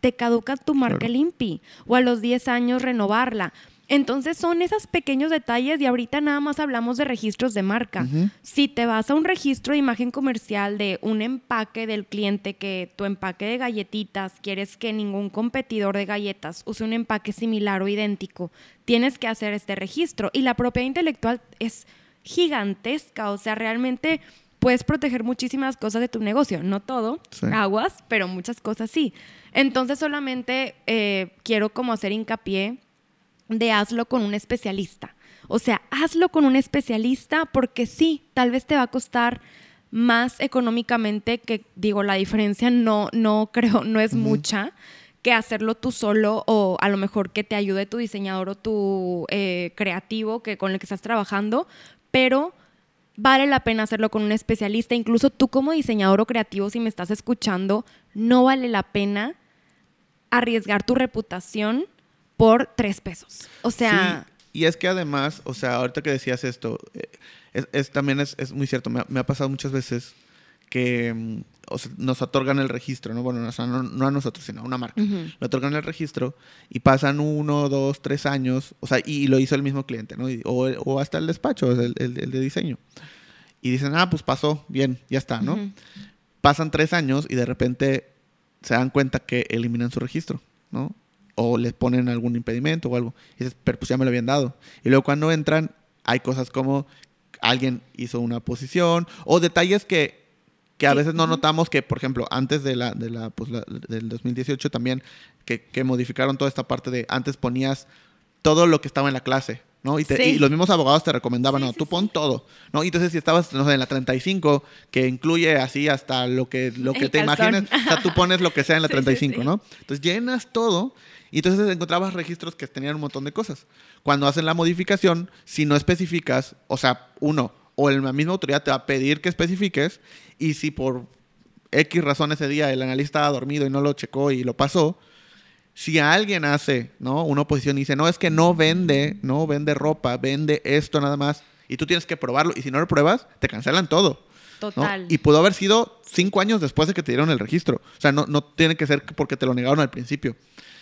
te caduca tu marca limpi. O a los diez años renovarla. Entonces son esos pequeños detalles y ahorita nada más hablamos de registros de marca. Si te vas a un registro de imagen comercial de un empaque del cliente, que tu empaque de galletitas, quieres que ningún competidor de galletas use un empaque similar o idéntico, tienes que hacer este registro. Y la propiedad intelectual es gigantesca, o sea, realmente puedes proteger muchísimas cosas de tu negocio, no todo, aguas, pero muchas cosas sí. Entonces solamente eh, quiero como hacer hincapié de hazlo con un especialista. O sea, hazlo con un especialista porque sí, tal vez te va a costar más económicamente, que digo, la diferencia no, no creo, no es mucha, que hacerlo tú solo o a lo mejor que te ayude tu diseñador o tu eh, creativo que, con el que estás trabajando, pero vale la pena hacerlo con un especialista. Incluso tú como diseñador o creativo, si me estás escuchando, no vale la pena arriesgar tu reputación por tres pesos. O sea... Y es que además, o sea, ahorita que decías esto, eh, es, también es, muy cierto, me ha, pasado muchas veces que mm, nos otorgan el registro, ¿no? Bueno, no, a nosotros, sino a una marca. Le otorgan el registro y pasan uno, dos, tres años, o sea, y, lo hizo el mismo cliente, ¿no? o, hasta el despacho, el, el, de diseño. Y dicen, ah, pues pasó, bien, ya está, ¿no? Pasan tres años y de repente se dan cuenta que eliminan su registro, ¿no? O les ponen algún impedimento o algo. Y dices, pero pues ya me lo habían dado. Y luego cuando entran, hay cosas como alguien hizo una posición o detalles que, que a veces no notamos que, por ejemplo, antes de la, de la, pues del 2018 también, que, que modificaron toda esta parte de antes ponías todo lo que estaba en la clase. ¿no? Y, los mismos abogados te recomendaban, no, tú pon todo, ¿no? Y entonces si estabas, no sé, en la 35, que incluye así hasta lo que, lo que te imagines, o sea, tú pones lo que sea en la [LAUGHS] 35, ¿no? Entonces llenas todo y entonces encontrabas registros que tenían un montón de cosas. Cuando hacen la modificación, si no especificas, o sea, uno, o la misma autoridad te va a pedir que especifiques, y si por X razón ese día el analista estaba dormido y no lo checó y lo pasó, si alguien hace, ¿no? Una oposición y dice, no, es que no vende, no vende ropa, vende esto nada más, y tú tienes que probarlo, y si no lo pruebas, te cancelan todo. Total. Y pudo haber sido cinco años después de que te dieron el registro. O sea, no, no tiene que ser porque te lo negaron al principio.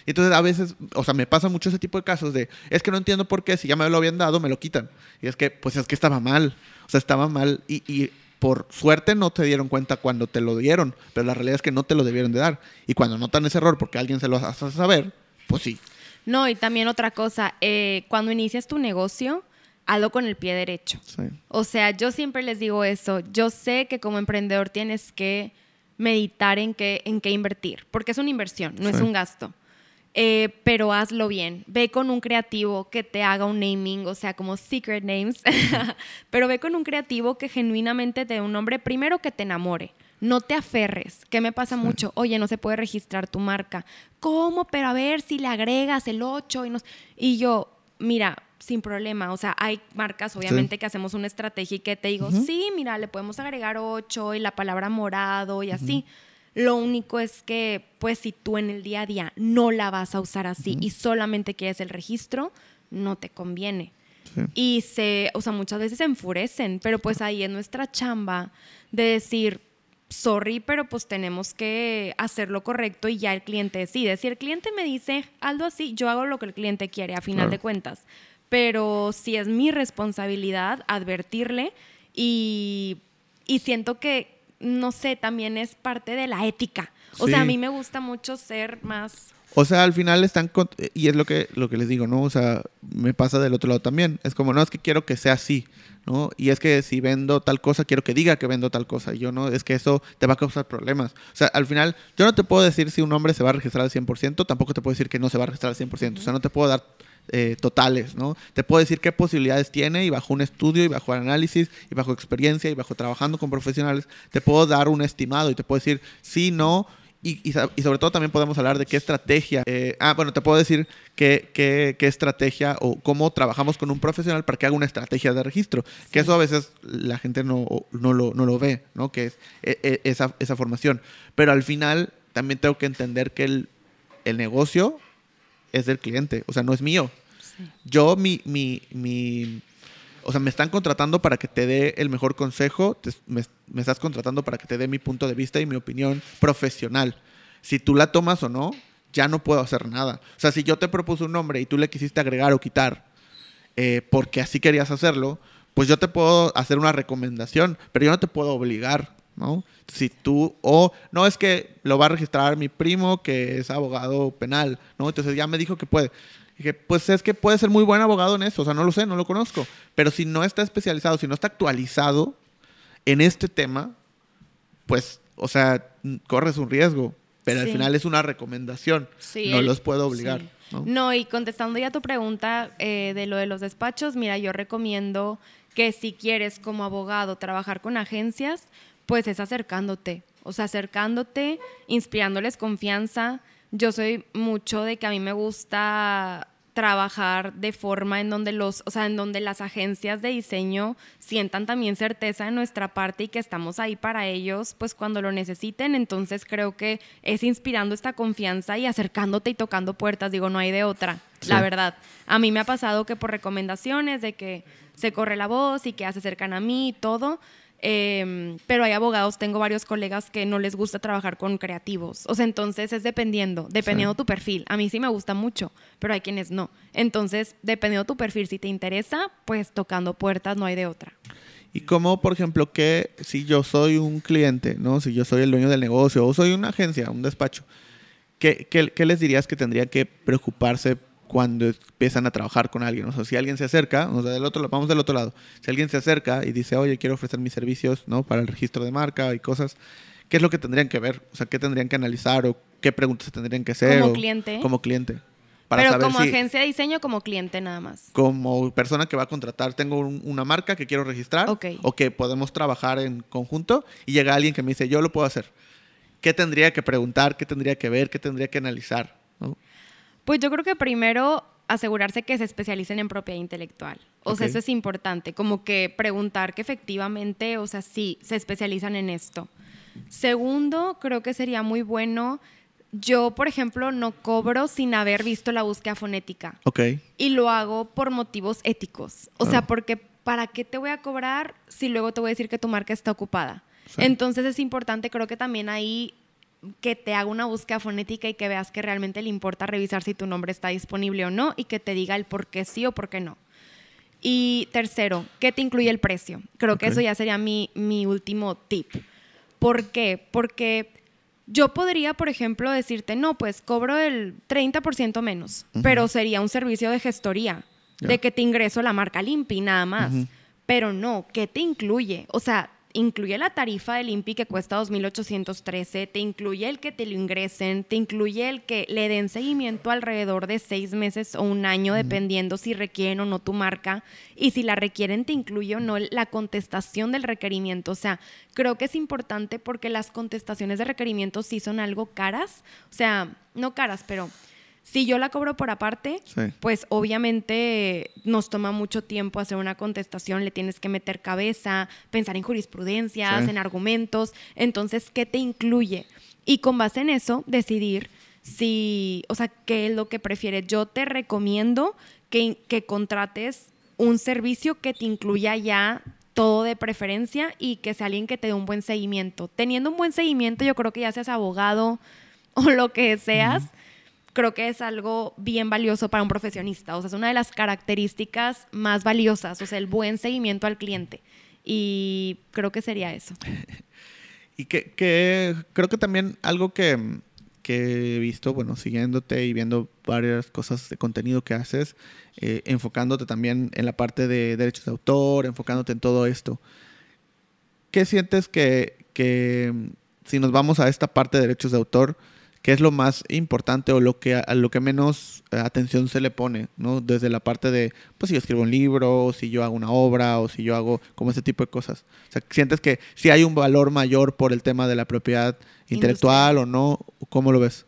Entonces, a veces, o sea, me pasa mucho ese tipo de casos de, es que no entiendo por qué, si ya me lo habían dado, me lo quitan. Y es que, pues es que estaba mal. O sea, estaba mal. Y, y por suerte no te dieron cuenta cuando te lo dieron, pero la realidad es que no te lo debieron de dar. Y cuando notan ese error porque alguien se lo hace saber, pues sí. No, y también otra cosa, eh, cuando inicias tu negocio, hazlo con el pie derecho. O sea, yo siempre les digo eso, yo sé que como emprendedor tienes que meditar en qué, en qué invertir, porque es una inversión, no es un gasto. Eh, pero hazlo bien. Ve con un creativo que te haga un naming, o sea, como secret names, [LAUGHS] pero ve con un creativo que genuinamente te dé un nombre, primero que te enamore. No te aferres. ¿Qué me pasa mucho? Oye, no se puede registrar tu marca. ¿Cómo? Pero a ver si le agregas el 8 y, no... y yo, mira, sin problema. O sea, hay marcas, obviamente, que hacemos una estrategia y que te digo, sí, mira, le podemos agregar 8 y la palabra morado y así. Lo único es que, pues, si tú en el día a día no la vas a usar así y solamente quieres el registro, no te conviene. Y se, o sea, muchas veces se enfurecen, pero pues ahí es nuestra chamba de decir, sorry, pero pues tenemos que hacer lo correcto y ya el cliente decide. Si el cliente me dice algo así, yo hago lo que el cliente quiere, a final de cuentas. Pero si es mi responsabilidad advertirle y, y siento que, no sé, también es parte de la ética. O sea, a mí me gusta mucho ser más... O sea, al final están... y es lo que, lo que les digo, ¿no? O sea, me pasa del otro lado también. Es como, no, es que quiero que sea así, ¿no? Y es que si vendo tal cosa, quiero que diga que vendo tal cosa. Y yo no, es que eso te va a causar problemas. O sea, al final, yo no te puedo decir si un nombre se va a registrar al 100%, tampoco te puedo decir que no se va a registrar al 100%. O sea, no te puedo dar eh, totales, ¿no? Te puedo decir qué posibilidades tiene y bajo un estudio y bajo análisis y bajo experiencia y bajo trabajando con profesionales, te puedo dar un estimado y te puedo decir sí, no. Y, sobre todo también podemos hablar de qué estrategia. Eh, ah, bueno, te puedo decir qué, qué, qué, estrategia o cómo trabajamos con un profesional para que haga una estrategia de registro. Que eso a veces la gente no, no, lo, no lo ve, ¿no? Que es e, e, esa, esa formación. Pero al final también tengo que entender que el, el negocio es del cliente, o sea, no es mío. Yo, mi, mi, mi, o sea, me están contratando para que te dé el mejor consejo, me, estás contratando para que te dé mi punto de vista y mi opinión profesional. Si tú la tomas o no, ya no puedo hacer nada. O sea, si yo te propuse un nombre y tú le quisiste agregar o quitar, eh, porque así querías hacerlo, pues yo te puedo hacer una recomendación, pero yo no te puedo obligar. ¿No? Si tú, o no es que lo va a registrar mi primo que es abogado penal, ¿no? Entonces ya me dijo que puede. Dije, pues es que puede ser muy buen abogado en eso, o sea, no lo sé, no lo conozco. Pero si no está especializado, si no está actualizado en este tema, pues, o sea, corres un riesgo. Pero al final es una recomendación, no los puedo obligar. ¿no? y contestando ya tu pregunta eh, de lo de los despachos, mira, yo recomiendo que si quieres como abogado trabajar con agencias, pues es acercándote, o sea, acercándote, inspirándoles confianza. Yo soy mucho de que a mí me gusta trabajar de forma en donde los, o sea, en donde las agencias de diseño sientan también certeza en nuestra parte y que estamos ahí para ellos, pues cuando lo necesiten. Entonces creo que es inspirando esta confianza y acercándote y tocando puertas. Digo, no hay de otra, la verdad. A mí me ha pasado que por recomendaciones de que se corre la voz y que se acercan a mí y todo, Em, pero hay abogados, tengo varios colegas que no les gusta trabajar con creativos. O sea, entonces es dependiendo, dependiendo tu perfil. A mí sí me gusta mucho, pero hay quienes no. Entonces, dependiendo tu perfil, si te interesa, pues tocando puertas no hay de otra. Y como, por ejemplo, que si yo soy un cliente, ¿no? Si yo soy el dueño del negocio o soy una agencia, un despacho, ¿qué, qué, qué les dirías que tendría que preocuparse cuando empiezan a trabajar con alguien. O sea, si alguien se acerca, o sea, del otro, vamos del otro lado, si alguien se acerca y dice, oye, quiero ofrecer mis servicios ¿no? para el registro de marca y cosas, ¿qué es lo que tendrían que ver? O sea, ¿qué tendrían que analizar o qué preguntas tendrían que hacer? Como cliente. Como cliente. Para Pero como agencia de diseño, como cliente nada más. Como persona que va a contratar, tengo una marca que quiero registrar o que podemos trabajar en conjunto y llega alguien que me dice, yo lo puedo hacer. ¿Qué tendría que preguntar? ¿Qué tendría que ver? ¿Qué tendría que analizar? ¿no? Pues yo creo que primero asegurarse que se especialicen en propiedad intelectual. O sea, eso es importante, como que preguntar que efectivamente, o sea, sí, se especializan en esto. Segundo, creo que sería muy bueno, yo, por ejemplo, no cobro sin haber visto la búsqueda fonética. Ok. Y lo hago por motivos éticos. O sea, porque ¿para qué te voy a cobrar si luego te voy a decir que tu marca está ocupada? Entonces es importante, creo que también ahí que te haga una búsqueda fonética y que veas que realmente le importa revisar si tu nombre está disponible o no y que te diga el por qué sí o por qué no. Y tercero, ¿qué te incluye el precio? Creo que eso ya sería mi, mi último tip. ¿Por qué? Porque yo podría, por ejemplo, decirte, no, pues cobro el 30% menos, pero sería un servicio de gestoría, de que te ingreso la marca Limpi nada más. Pero no, ¿qué te incluye? O sea, incluye la tarifa del INPI que cuesta 2.813, te incluye el que te lo ingresen, te incluye el que le den seguimiento alrededor de seis meses o un año, dependiendo si requieren o no tu marca, y si la requieren te incluye o no la contestación del requerimiento. O sea, creo que es importante porque las contestaciones de requerimiento sí son algo caras, o sea, no caras, pero si yo la cobro por aparte, pues obviamente nos toma mucho tiempo hacer una contestación, le tienes que meter cabeza, pensar en jurisprudencias, en argumentos, entonces, ¿qué te incluye? Y con base en eso, decidir si, o sea, qué es lo que prefieres. Yo te recomiendo que, que contrates un servicio que te incluya ya todo de preferencia y que sea alguien que te dé un buen seguimiento. Teniendo un buen seguimiento, yo creo que ya seas abogado [LAUGHS] o lo que seas, creo que es algo bien valioso para un profesionista. O sea, es una de las características más valiosas, o sea, el buen seguimiento al cliente. Y creo que sería eso. [LAUGHS] y que, creo que también algo que, he visto, bueno, siguiéndote y viendo varias cosas de contenido que haces, eh, enfocándote también en la parte de derechos de autor, enfocándote en todo esto. ¿Qué sientes que, que si nos vamos a esta parte de derechos de autor, qué es lo más importante o lo que a lo que menos eh, atención se le pone, ¿no? Desde la parte de, pues si yo escribo un libro, o si yo hago una obra, o si yo hago como ese tipo de cosas. O sea, ¿sientes que si hay un valor mayor por el tema de la propiedad intelectual o no? ¿Cómo lo ves?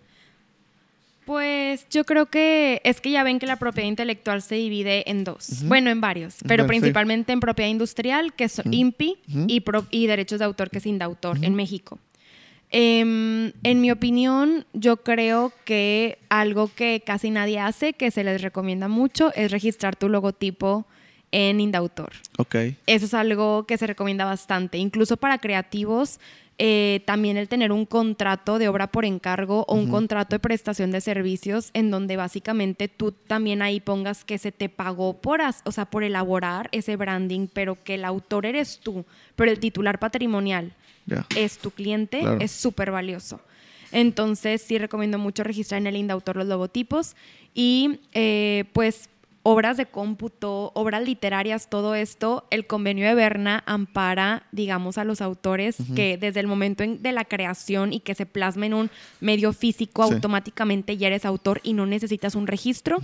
Pues yo creo que es que ya ven que la propiedad intelectual se divide en dos, bueno, en varios, pero principalmente en propiedad industrial, que es INPI, y, y, derechos de autor, que es INDAUTOR, en México. Em, en mi opinión, yo creo que algo que casi nadie hace, que se les recomienda mucho, es registrar tu logotipo en Indautor. Ok. Eso es algo que se recomienda bastante. Incluso para creativos, eh, también el tener un contrato de obra por encargo o un contrato de prestación de servicios en donde básicamente tú también ahí pongas que se te pagó por, o sea, por elaborar ese branding, pero que el autor eres tú, pero el titular patrimonial es tu cliente, es súper valioso. Entonces sí recomiendo mucho registrar en el Indautor los logotipos y eh, pues obras de cómputo, obras literarias, todo esto, el convenio de Berna ampara, digamos, a los autores que desde el momento de la creación y que se plasma en un medio físico, automáticamente ya eres autor y no necesitas un registro,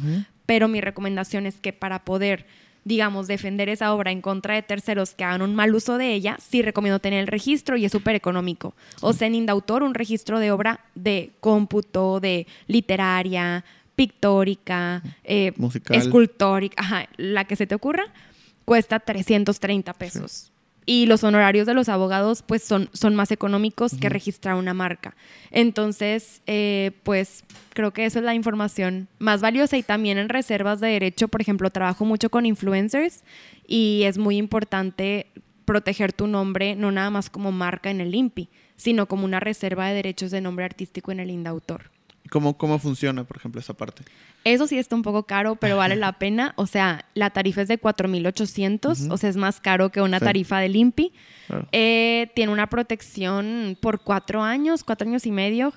pero mi recomendación es que para poder digamos, defender esa obra en contra de terceros que hagan un mal uso de ella, sí recomiendo tener el registro y es súper económico. O sea, en Indautor, un registro de obra de cómputo, de literaria, pictórica, eh, escultórica, ajá, la que se te ocurra, cuesta 330 pesos. Y los honorarios de los abogados pues son, son más económicos que registrar una marca. Entonces, eh, pues creo que eso es la información más valiosa y también en reservas de derecho, por ejemplo, trabajo mucho con influencers y es muy importante proteger tu nombre no nada más como marca en el INPI, sino como una reserva de derechos de nombre artístico en el INDAUTOR. ¿Cómo, ¿Cómo funciona, por ejemplo, esa parte? Eso sí está un poco caro, pero vale la pena. O sea, la tarifa es de 4.800, o sea, es más caro que una Sí. tarifa del INPI. Claro. Eh, tiene una protección por cuatro años, cuatro años y medio.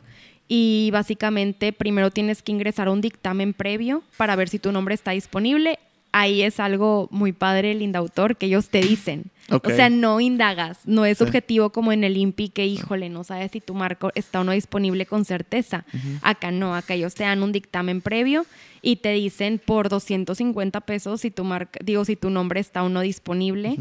Y básicamente primero tienes que ingresar a un dictamen previo para ver si tu nombre está disponible. Ahí es algo muy padre el indautor que ellos te dicen. O sea, no indagas, no es Sí. objetivo como en el INPI que, híjole, no sabes si tu marco está o no disponible con certeza. Acá no, acá ellos te dan un dictamen previo y te dicen por 250 pesos si tu marca, digo, si tu nombre está o no disponible.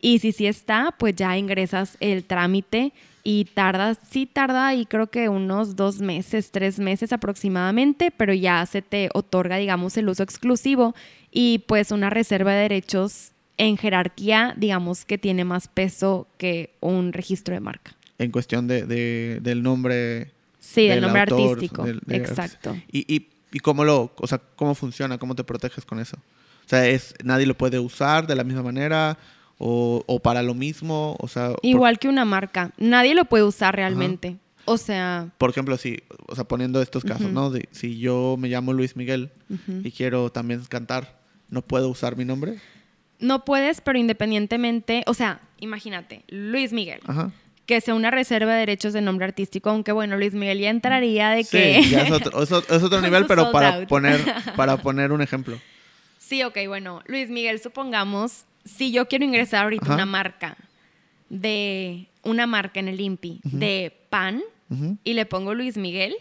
Y si sí está, pues ya ingresas el trámite y tarda, sí tarda y creo que unos dos meses, tres meses aproximadamente, pero ya se te otorga, digamos, el uso exclusivo y pues una reserva de derechos en jerarquía, digamos que tiene más peso que un registro de marca. En cuestión de, de- del nombre. Sí, del, nombre autor, artístico. del-. Exacto. ¿Y, y, y cómo lo, o sea, cómo funciona? ¿Cómo te proteges con eso? O sea, es, nadie lo puede usar de la misma manera o, o para lo mismo, o sea, por- Igual que una marca. Nadie lo puede usar realmente. O sea, por ejemplo, si, o sea, poniendo estos casos. ¿no? De- si yo me llamo Luis Miguel y quiero también cantar, ¿no puedo usar mi nombre? No puedes, pero independientemente, o sea, imagínate, Luis Miguel. Ajá. que sea una reserva de derechos de nombre artístico, aunque bueno, Luis Miguel ya entraría de Sí, que... ya es otro, es otro- es otro [LAUGHS] nivel, pero para out. poner, [LAUGHS] para poner un ejemplo. sí, ok, bueno, Luis Miguel, supongamos, si yo quiero ingresar ahorita Ajá. una marca de una marca en el INPI de pan y le pongo Luis Miguel,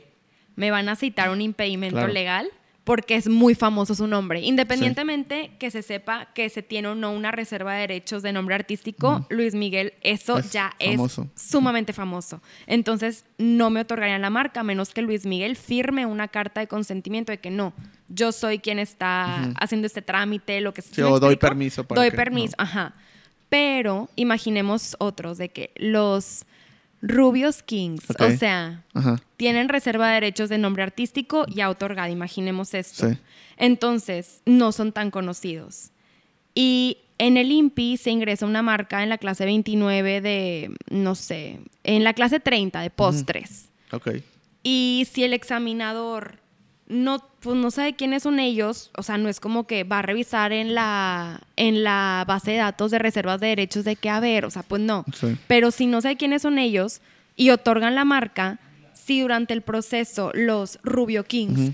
me van a citar un impedimento Claro. legal porque es muy famoso su nombre. Independientemente que se sepa que se tiene o no una reserva de derechos de nombre artístico, Luis Miguel, eso Es ya famoso. es sumamente famoso. Entonces, no me otorgarían la marca a menos que Luis Miguel firme una carta de consentimiento de que no, yo soy quien está haciendo este trámite, lo que Sí, ¿sí o doy permiso para Doy que- permiso, no. ajá. Pero imaginemos otros de que los Rubios Kings, o sea, Ajá. tienen reserva de derechos de nombre artístico ya otorgada, imaginemos esto. Sí. Entonces, no son tan conocidos. Y en el INPI se ingresa una marca en la clase 29 de, no sé, en la clase 30 de postres. Ok. Y si el examinador no, pues no sabe quiénes son ellos, o sea, no es como que va a revisar en la, en la base de datos de reservas de derechos de que, a ver, o sea, pues no. Sí. Pero si no sabe quiénes son ellos y otorgan la marca, si durante el proceso los Rubio Kings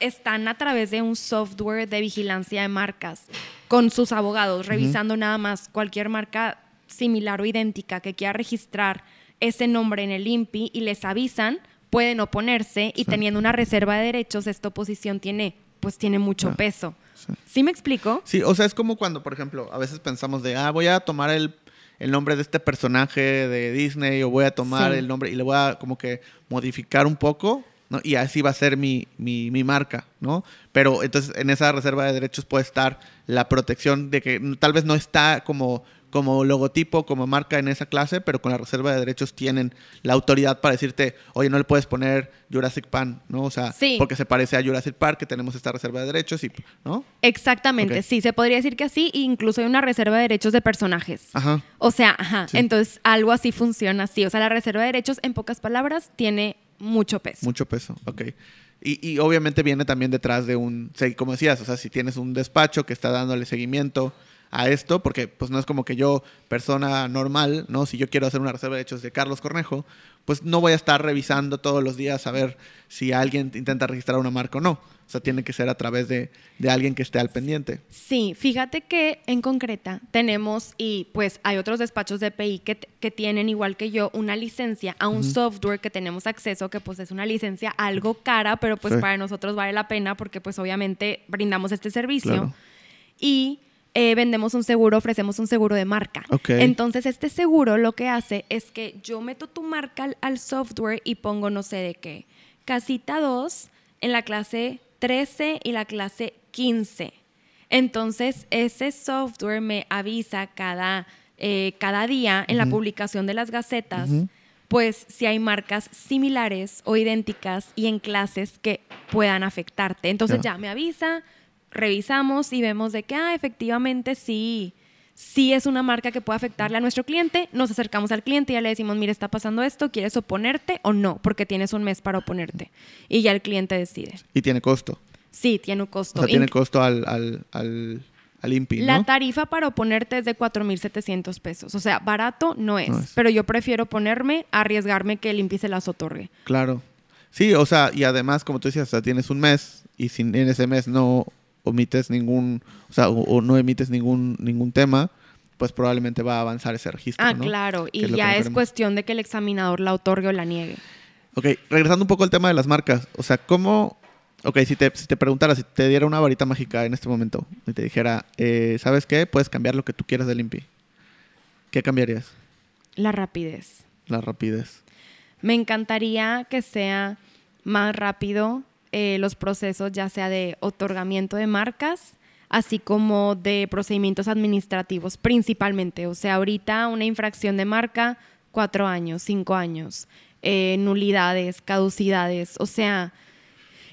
están a través de un software de vigilancia de marcas con sus abogados, revisando nada más cualquier marca similar o idéntica que quiera registrar ese nombre en el INPI y les avisan, pueden oponerse y teniendo una reserva de derechos, esta oposición tiene, pues tiene mucho peso. Sí. ¿Sí me explico? Sí, o sea, es como cuando, por ejemplo, a veces pensamos de, ah, voy a tomar el, el nombre de este personaje de Disney o voy a tomar el nombre y le voy a como que modificar un poco, ¿no? Y así va a ser mi, mi, mi marca, ¿no? Pero entonces en esa reserva de derechos puede estar la protección de que tal vez no está como, como logotipo, como marca en esa clase, pero con la reserva de derechos tienen la autoridad para decirte, oye, no le puedes poner Jurassic Pan, ¿no? O sea, Sí. porque se parece a Jurassic Park, que tenemos esta reserva de derechos y, ¿no? Exactamente, sí, se podría decir que así, incluso hay una reserva de derechos de personajes. Ajá. O sea, ajá, Sí. entonces algo así funciona así. O sea, la reserva de derechos, en pocas palabras, tiene mucho peso. Mucho peso, ok. Y, y obviamente viene también detrás de un, como decías, o sea, si tienes un despacho que está dándole seguimiento a esto, porque pues no es como que yo, persona normal, ¿no? Si yo quiero hacer una reserva de hechos de Carlos Cornejo, pues no voy a estar revisando todos los días a ver si alguien intenta registrar una marca o no. O sea, tiene que ser a través de, de alguien que esté al pendiente. Sí, fíjate que en concreta tenemos, y pues hay otros despachos de PI que, que tienen, igual que yo, una licencia a un software que tenemos acceso, que pues es una licencia algo cara, pero pues Sí. para nosotros vale la pena porque pues obviamente brindamos este servicio. Claro. Y eh, vendemos un seguro, ofrecemos un seguro de marca. Entonces, este seguro lo que hace es que yo meto tu marca al, al software y pongo, no sé de qué, casita 2 en la clase 13 y la clase 15. Entonces, ese software me avisa cada, eh, cada día en la publicación de las gacetas, pues si hay marcas similares o idénticas y en clases que puedan afectarte. Entonces ya me avisa, revisamos y vemos de que, ah, efectivamente sí, sí es una marca que puede afectarle a nuestro cliente, nos acercamos al cliente y ya le decimos, mire, está pasando esto, ¿quieres oponerte o no? Porque tienes un mes para oponerte. Y ya el cliente decide. Y tiene costo. Sí, tiene un costo. O sea, tiene costo al, al, al, al INPI, ¿no? La tarifa para oponerte es de 4.700 pesos. O sea, barato no es, Pero yo prefiero ponerme arriesgarme que el INPI se las otorgue. Claro. Sí, o sea, y además, como tú decías, o sea, tienes un mes y si en ese mes no omites ningún, o sea, o, no emites ningún, ningún tema, pues probablemente va a avanzar ese registro. Ah, claro, y ya es cuestión de que el examinador la otorgue o la niegue. Ok, regresando un poco al tema de las marcas, o sea, ¿cómo, ok, si te, si te preguntara, si te diera una varita mágica en este momento y te dijera, eh, ¿sabes qué? Puedes cambiar lo que tú quieras del INPI. ¿Qué cambiarías? La rapidez. La rapidez. Me encantaría que sea más rápido eh, los procesos ya sea de otorgamiento de marcas, así como de procedimientos administrativos principalmente. O sea, ahorita una infracción de marca, cuatro años, cinco años, eh, nulidades, caducidades, o sea,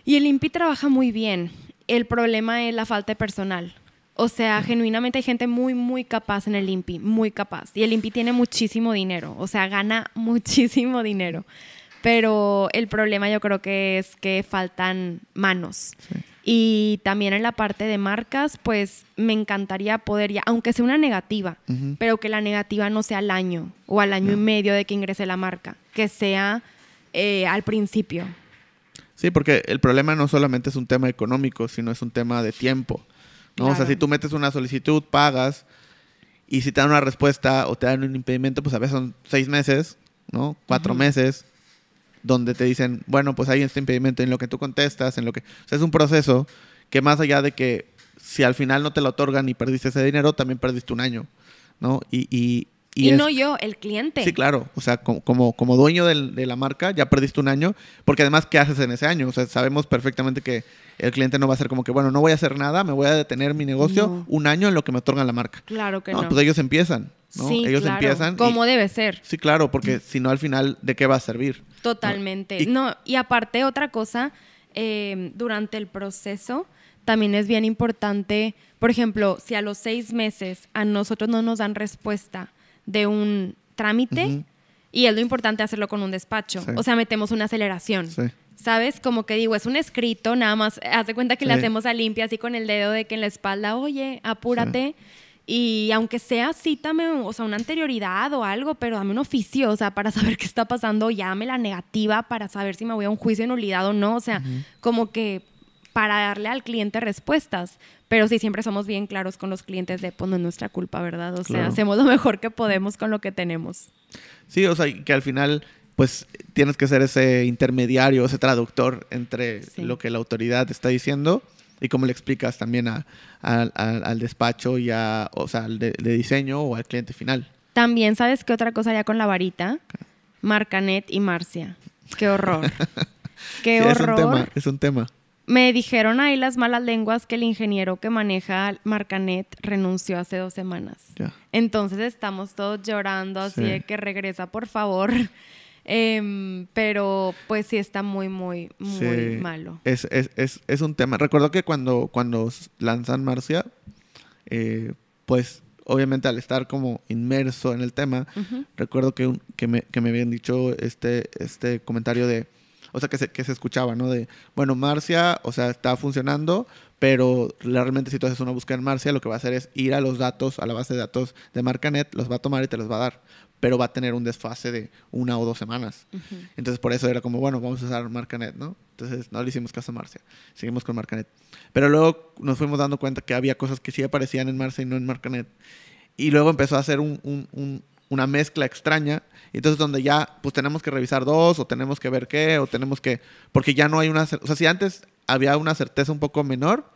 y el INPI trabaja muy bien. El problema es la falta de personal. O sea, genuinamente hay gente muy, muy capaz en el INPI, muy capaz. Y el INPI tiene muchísimo dinero, o sea, gana [LAUGHS] muchísimo dinero. Pero el problema yo creo que es que faltan manos. Y también en la parte de marcas, pues me encantaría poder ya, aunque sea una negativa, pero que la negativa no sea al año o al año y medio de que ingrese la marca, que sea eh, al principio. Sí, porque el problema no solamente es un tema económico, sino es un tema de tiempo. ¿no? O sea, si tú metes una solicitud, pagas, y si te dan una respuesta o te dan un impedimento, pues a veces son seis meses, ¿no? Cuatro meses donde te dicen, bueno, pues hay este impedimento en lo que tú contestas, en lo que... O sea, es un proceso que más allá de que si al final no te lo otorgan y perdiste ese dinero, también perdiste un año, ¿no? Y, y, y, no yo, el cliente. Sí, claro. O sea, como, como, dueño de la marca, ya perdiste un año, porque además, ¿qué haces en ese año? O sea, sabemos perfectamente que el cliente no va a ser como que, bueno, no voy a hacer nada, me voy a detener mi negocio un año en lo que me otorgan la marca. Claro que no. Pues ellos empiezan. ¿no? Sí, ellos claro. empiezan. Como debe ser. Sí, claro, porque si no, al final, ¿de qué va a servir? Totalmente. No, y, aparte, otra cosa, eh, durante el proceso también es bien importante, por ejemplo, si a los seis meses a nosotros no nos dan respuesta de un trámite, y es lo importante hacerlo con un despacho, o sea, metemos una aceleración. ¿Sabes? Como que digo, es un escrito, nada más, haz de cuenta que le hacemos a limpia así con el dedo de que en la espalda, oye, apúrate. Y aunque sea, cítame, o sea, una anterioridad o algo, pero dame un oficio, o sea, para [LAUGHS] saber qué está pasando, llame la negativa para saber si me voy a un juicio en nulidad o no, o sea, como que para darle al cliente respuestas. Pero sí, siempre somos bien claros con los clientes de, pues no es nuestra culpa, ¿verdad? O sea, hacemos lo mejor que podemos con lo que tenemos. Sí, o sea, que al final, pues tienes que ser ese intermediario, ese traductor entre lo que la autoridad está diciendo y cómo le explicas también al despacho y a, o sea, al de, diseño o al cliente final. También, ¿sabes qué otra cosa ya con la varita? Marcanet y Marcia. Qué horror. [LAUGHS] qué horror. Es un tema, es un tema. Me dijeron ahí las malas lenguas que el ingeniero que maneja Marcanet renunció hace dos semanas. Entonces estamos todos llorando así de que regresa, por favor. [LAUGHS] Em, pero pues sí está muy, muy, muy malo. Es, es, es, es, un tema. Recuerdo que cuando, cuando lanzan Marcia, eh, pues obviamente al estar como inmerso en el tema, recuerdo que, que, me, que, me, habían dicho este, este comentario de, o sea, que se, que se escuchaba, ¿no? De, bueno, Marcia, o sea, está funcionando, pero realmente si tú haces una búsqueda en Marcia, lo que va a hacer es ir a los datos, a la base de datos de Marcanet, los va a tomar y te los va a dar pero va a tener un desfase de una o dos semanas. Entonces, por eso era como, bueno, vamos a usar Marcanet, ¿no? Entonces, no le hicimos caso a Marcia. Seguimos con Marcanet. Pero luego nos fuimos dando cuenta que había cosas que sí aparecían en Marcia y no en Marcanet. Y luego empezó a hacer una mezcla extraña. Y entonces, donde ya, pues tenemos que revisar dos, o tenemos que ver qué, o tenemos que. Porque ya no hay una. O sea, si antes había una certeza un poco menor,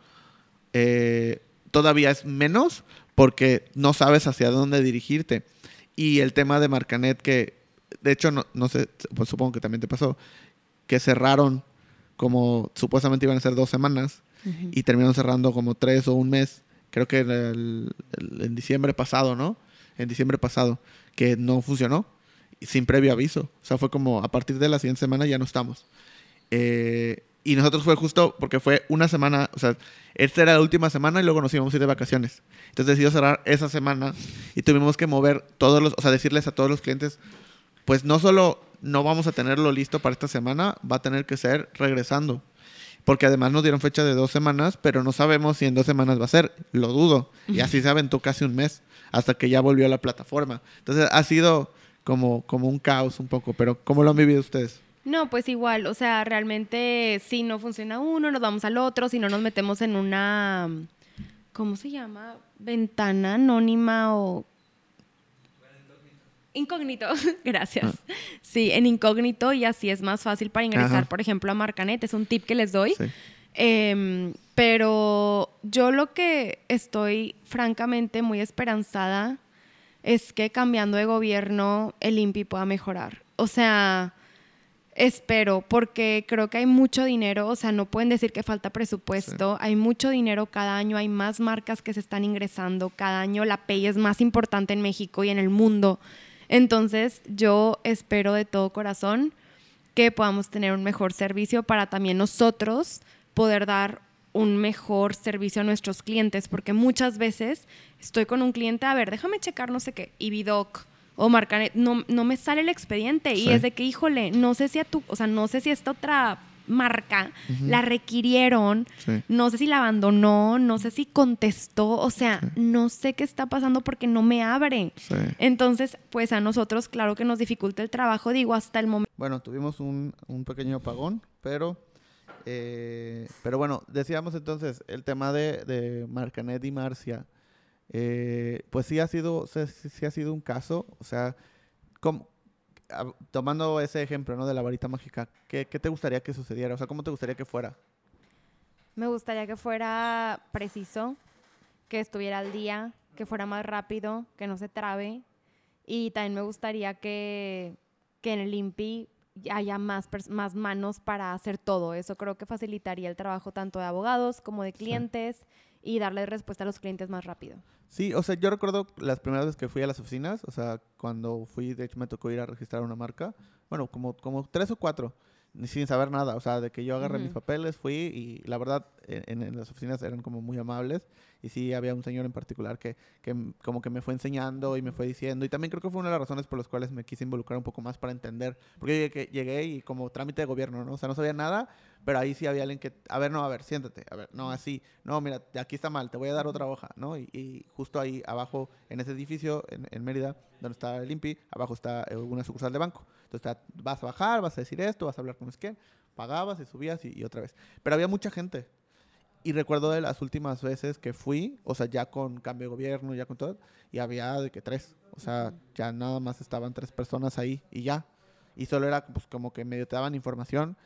eh, todavía es menos, porque no sabes hacia dónde dirigirte. Y el tema de Marcanet, que de hecho, no, no sé, pues supongo que también te pasó, que cerraron como supuestamente iban a ser dos semanas y terminaron cerrando como tres o un mes. Creo que en diciembre pasado, ¿no? En diciembre pasado, que no funcionó sin previo aviso. O sea, fue como a partir de la siguiente semana ya no estamos. Eh, y nosotros fue justo porque fue una semana, o sea, esta era la última semana y luego nos íbamos a ir de vacaciones. Entonces decidimos cerrar esa semana y tuvimos que mover todos los, o sea, decirles a todos los clientes, pues no solo no vamos a tenerlo listo para esta semana, va a tener que ser regresando. Porque además nos dieron fecha de dos semanas, pero no sabemos si en dos semanas va a ser. Lo dudo. Y así se aventó casi un mes hasta que ya volvió a la plataforma. Entonces ha sido como, como un caos un poco. Pero ¿cómo lo han vivido ustedes? No, pues igual, o sea, realmente si no funciona uno, nos vamos al otro, si no nos metemos en una, ¿cómo se llama? Ventana anónima o... Incógnito, [LAUGHS] gracias. Ah. Sí, en incógnito y así es más fácil para ingresar, por ejemplo, a Marcanet. Es un tip que les doy. Em, pero yo lo que estoy francamente muy esperanzada es que cambiando de gobierno el INPI pueda mejorar. O sea, Espero, porque creo que hay mucho dinero, o sea, no pueden decir que falta presupuesto, hay mucho dinero cada año, hay más marcas que se están ingresando, cada año la Pay es más importante en México y en el mundo. Entonces, yo espero de todo corazón que podamos tener un mejor servicio para también nosotros poder dar un mejor servicio a nuestros clientes, porque muchas veces estoy con un cliente, a ver, déjame checar no sé qué, y Vidoc o Marcanet, no, no me sale el expediente. Y es de que, híjole, no sé si a tu, o sea, no sé si esta otra marca la requirieron, no sé si la abandonó, no sé si contestó, o sea, no sé qué está pasando porque no me abre. Entonces, pues a nosotros, claro que nos dificulta el trabajo, digo, hasta el momento. Bueno, tuvimos un, pequeño apagón, pero, eh, pero bueno, decíamos entonces el tema de, Marcanet y Marcia. Eh, pues sí ha sido, sí, ha sido un caso, o sea, tomando ese ejemplo, ¿no? De la varita mágica, ¿qué, te gustaría que sucediera? O sea, ¿cómo te gustaría que fuera? Me gustaría que fuera preciso, que estuviera al día, que fuera más rápido, que no se trabe. Y también me gustaría que, en el INPI haya más, más manos para hacer todo. Eso creo que facilitaría el trabajo tanto de abogados como de clientes y darle respuesta a los clientes más rápido. Sí, o sea, yo recuerdo las primeras veces que fui a las oficinas, o sea, cuando fui, de hecho me tocó ir a registrar una marca, bueno, como, como tres o cuatro sin saber nada, o sea, de que yo agarré mis papeles, fui y la verdad en, las oficinas eran como muy amables y sí había un señor en particular que, que, como que me fue enseñando y me fue diciendo y también creo que fue una de las razones por las cuales me quise involucrar un poco más para entender, porque llegué, llegué y como trámite de gobierno, ¿no? O sea, no sabía nada, pero ahí sí había alguien que, a ver, no, a ver, siéntate, a ver, no, así, no, mira, aquí está mal, te voy a dar otra hoja, ¿no? Y, justo ahí abajo, en ese edificio, en, en Mérida, donde está el INPI, abajo está eh, una sucursal de banco. Entonces vas a bajar, vas a decir esto, vas a hablar con que pagabas y subías y, otra vez. Pero había mucha gente. Y recuerdo de las últimas veces que fui, o sea, ya con cambio de gobierno, ya con todo, y había de que tres. O sea, ya nada más estaban tres personas ahí y ya. Y solo era pues como que medio te daban información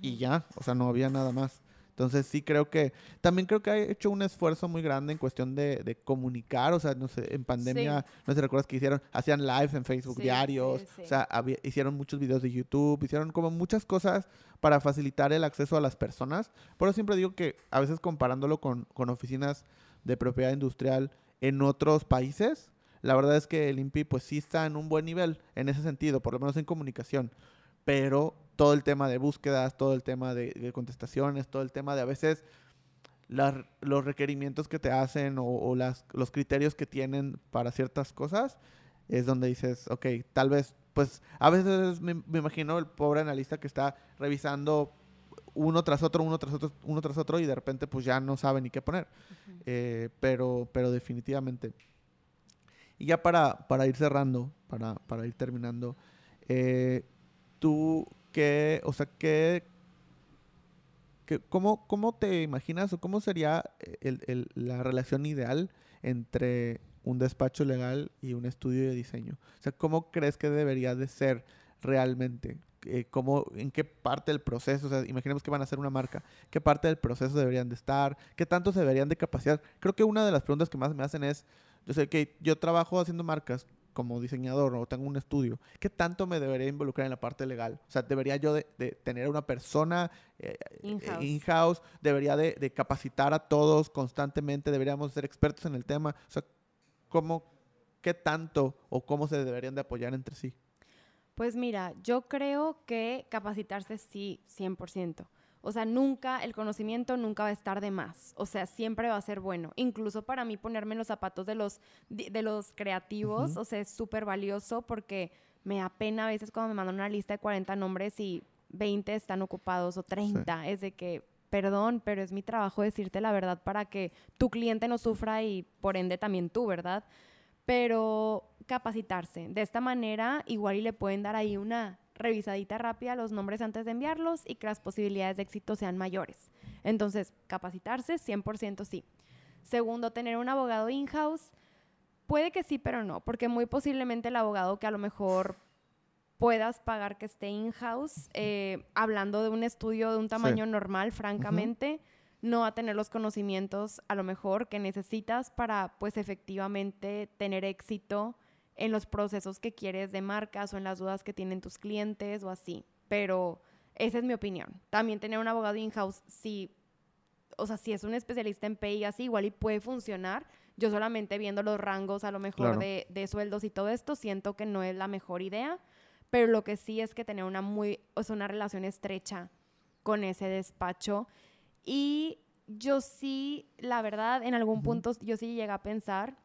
y ya. O sea, no había nada más. Entonces sí creo que, también creo que ha hecho un esfuerzo muy grande en cuestión de, comunicar, o sea, no sé, en pandemia, no sé, recuerdas que hicieron, hacían live en Facebook diarios, o sea, hicieron muchos videos de YouTube, hicieron como muchas cosas para facilitar el acceso a las personas. Por eso siempre digo que a veces comparándolo con, con oficinas de propiedad industrial en otros países, la verdad es que el INPI pues sí está en un buen nivel en ese sentido, por lo menos en comunicación, pero todo el tema de búsquedas, todo el tema de, contestaciones, todo el tema de a veces los requerimientos que te hacen o, las, los criterios que tienen para ciertas cosas, es donde dices, ok, tal vez, pues a veces me, imagino el pobre analista que está revisando uno tras otro, uno tras otro, uno tras otro y de repente pues ya no sabe ni qué poner. Eh, pero, pero definitivamente. Y ya para, para ir cerrando, para, para ir terminando, eh, tú que, o sea, que, ¿cómo, ¿cómo, te imaginas o cómo sería el, la relación ideal entre un despacho legal y un estudio de diseño? O sea, ¿cómo crees que debería de ser realmente? Eh, cómo, en qué parte del proceso, o sea, imaginemos que van a hacer una marca, qué parte del proceso deberían de estar, qué tanto se deberían de capacitar. Creo que una de las preguntas que más me hacen es, yo sé que yo trabajo haciendo marcas, como diseñador o tengo un estudio, ¿qué tanto me debería involucrar en la parte legal? O sea, ¿debería yo de, tener una persona eh, eh, in-house? ¿Debería de, capacitar a todos constantemente? ¿Deberíamos ser expertos en el tema? O sea, ¿cómo, qué tanto o cómo se deberían de apoyar entre sí? Pues mira, yo creo que capacitarse sí, 100%. O sea, nunca, el conocimiento nunca va a estar de más. O sea, siempre va a ser bueno. Incluso para mí ponerme en los zapatos de los, de, los creativos, o sea, es súper valioso porque me apena a veces cuando me mandan una lista de 40 nombres y 20 están ocupados o 30. Es de que, perdón, pero es mi trabajo decirte la verdad para que tu cliente no sufra y por ende también tú, ¿verdad? Pero capacitarse. De esta manera, igual y le pueden dar ahí una revisadita rápida los nombres antes de enviarlos y que las posibilidades de éxito sean mayores. Entonces, capacitarse 100% sí. Segundo, tener un abogado in-house. Puede que sí, pero no, porque muy posiblemente el abogado que a lo mejor puedas pagar que esté in-house, eh, hablando de un estudio de un tamaño normal, francamente, no va a tener los conocimientos a lo mejor que necesitas para, pues, efectivamente tener éxito en los procesos que quieres de marcas o en las dudas que tienen tus clientes o así. Pero esa es mi opinión. También tener un abogado in-house, si, o sea, si es un especialista en PI así, igual y puede funcionar. Yo solamente viendo los rangos a lo mejor de, de, sueldos y todo esto, siento que no es la mejor idea. Pero lo que sí es que tener una muy, o sea, una relación estrecha con ese despacho. Y yo sí, la verdad, en algún punto yo sí llegué a pensar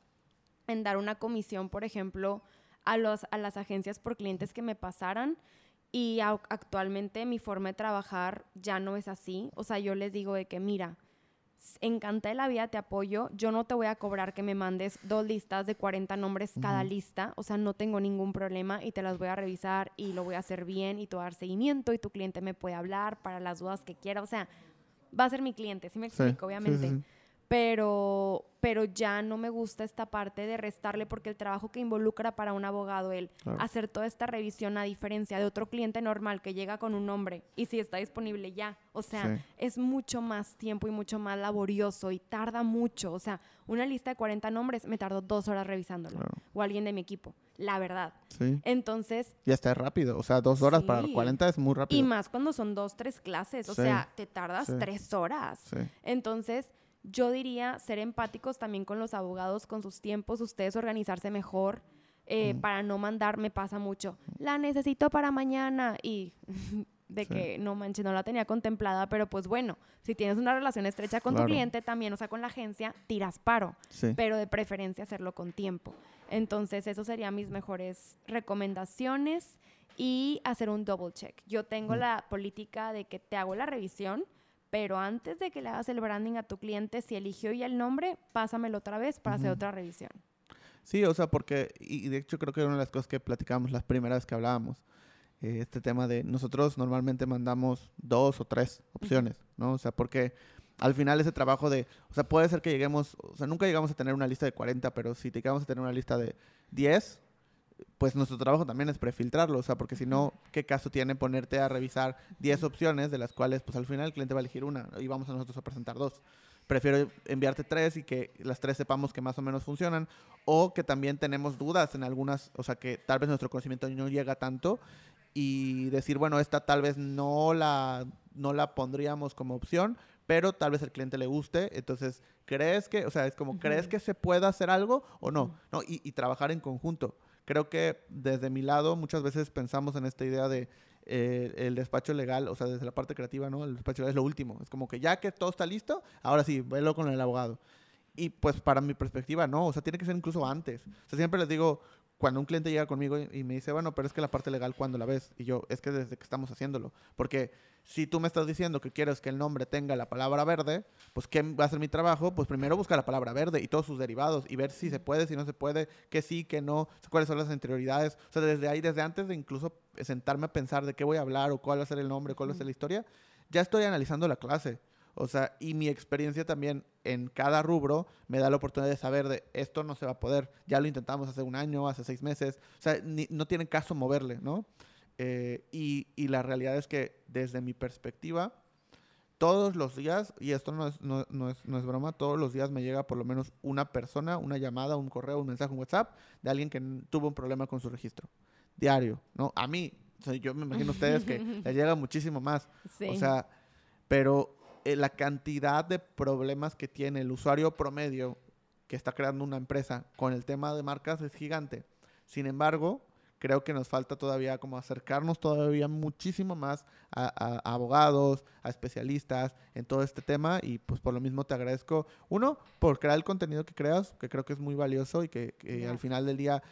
en dar una comisión, por ejemplo, a, los, a las agencias por clientes que me pasaran. Y actualmente mi forma de trabajar ya no es así. O sea, yo les digo de que, mira, encanta de la vida, te apoyo. Yo no te voy a cobrar que me mandes dos listas de 40 nombres cada lista. O sea, no tengo ningún problema y te las voy a revisar y lo voy a hacer bien y te voy a dar seguimiento y tu cliente me puede hablar para las dudas que quiera. O sea, va a ser mi cliente, ¿sí me explico? Obviamente pero, pero ya no me gusta esta parte de restarle porque el trabajo que involucra para un abogado el hacer toda esta revisión a diferencia de otro cliente normal que llega con un nombre y si está disponible ya, o sea, es mucho más tiempo y mucho más laborioso y tarda mucho, o sea, una lista de 40 nombres me tardó dos horas revisándolo o alguien de mi equipo, la verdad. Sí. Entonces... Ya está rápido, o sea, dos horas para 40 es muy rápido. Y más cuando son dos, tres clases, o sea, te tardas tres horas. Entonces yo diría ser empáticos también con los abogados, con sus tiempos, ustedes organizarse mejor. Eh, para no mandar, me pasa mucho. La necesito para mañana y [LAUGHS] de que no manches, no la tenía contemplada, pero pues bueno, si tienes una relación estrecha con tu cliente también, o sea, con la agencia, tiras paro, pero de preferencia hacerlo con tiempo. Entonces, eso serían mis mejores recomendaciones y hacer un double check. Yo tengo mm. la política de que te hago la revisión, pero antes de que le hagas el branding a tu cliente, si eligió ya el nombre, pásamelo otra vez para hacer otra revisión. Sí, o sea, porque, y de hecho creo que era una de las cosas que platicábamos las primeras que hablábamos, eh, este tema de nosotros normalmente mandamos dos o tres opciones, ¿no? O sea, porque al final ese trabajo de, o sea, puede ser que lleguemos, o sea, nunca llegamos a tener una lista de 40, pero si llegamos a tener una lista de 10, pues nuestro trabajo también es prefiltrarlo, o sea, porque si no, ¿qué caso tiene ponerte a revisar 10 opciones de las cuales, pues al final el cliente va a elegir una y vamos a nosotros a presentar dos? Prefiero enviarte tres y que las tres sepamos que más o menos funcionan, o que también tenemos dudas en algunas, o sea, que tal vez nuestro conocimiento no llega tanto y decir, bueno, esta tal vez no la, no la pondríamos como opción, pero tal vez al cliente le guste, entonces, ¿crees que, o sea, es como, ¿crees que se pueda hacer algo o no? no y, y trabajar en conjunto creo que desde mi lado muchas veces pensamos en esta idea de eh, el despacho legal, o sea, desde la parte creativa, ¿no? El despacho legal es lo último. Es como que ya que todo está listo, ahora sí, velo con el abogado. Y pues para mi perspectiva, no, o sea, tiene que ser incluso antes. O sea, siempre les digo, cuando un cliente llega conmigo y, me dice, bueno, pero es que la parte legal, ¿cuándo la ves? Y yo, es que desde que estamos haciéndolo. Porque si tú me estás diciendo que quieres que el nombre tenga la palabra verde, pues ¿qué va a ser mi trabajo? Pues primero buscar la palabra verde y todos sus derivados y ver si se puede, si no se puede, que sí, que no, cuáles son las interioridades. O sea, desde ahí, desde antes de incluso sentarme a pensar de qué voy a hablar o cuál va a ser el nombre, cuál va a ser la historia, ya estoy analizando la clase. O sea, y mi experiencia también en cada rubro me da la oportunidad de saber de esto no se va a poder. Ya lo intentamos hace un año, hace seis meses. O sea, no tiene caso moverle, ¿no? Eh, y, la realidad es que desde mi perspectiva, todos los días, y esto no es, no, es, no es broma, todos los días me llega por lo menos una persona, una llamada, un correo, un mensaje, un WhatsApp de alguien que tuvo un problema con su registro. Diario, ¿no? A mí, yo me imagino a ustedes que [LAUGHS] les llega muchísimo más. O sea, pero eh, la cantidad de problemas que tiene el usuario promedio que está creando una empresa con el tema de marcas es gigante. Sin embargo, creo que nos falta todavía como acercarnos todavía muchísimo más a, abogados, a especialistas en todo este tema y pues por lo mismo te agradezco, uno, por crear el contenido que creas, que creo que es muy valioso y que, al final del día,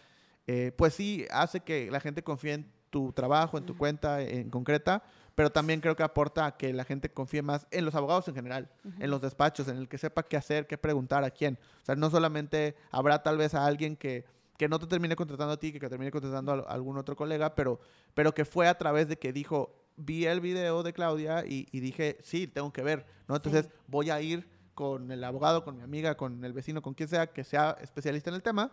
eh, pues sí, hace que la gente confíe en tu trabajo, en tu cuenta en concreta, pero también creo que aporta a que la gente confíe más en los abogados en general, en los despachos, en el que sepa qué hacer, qué preguntar a quién. O sea, no solamente habrá tal vez a alguien que que no te termine contratando a ti, que te termine contratando a algún otro colega, pero, pero que fue a través de que dijo, vi el video de Claudia y, dije, sí, tengo que ver, ¿no? Entonces voy a ir con el abogado, con mi amiga, con el vecino, con quien sea, que sea especialista en el tema,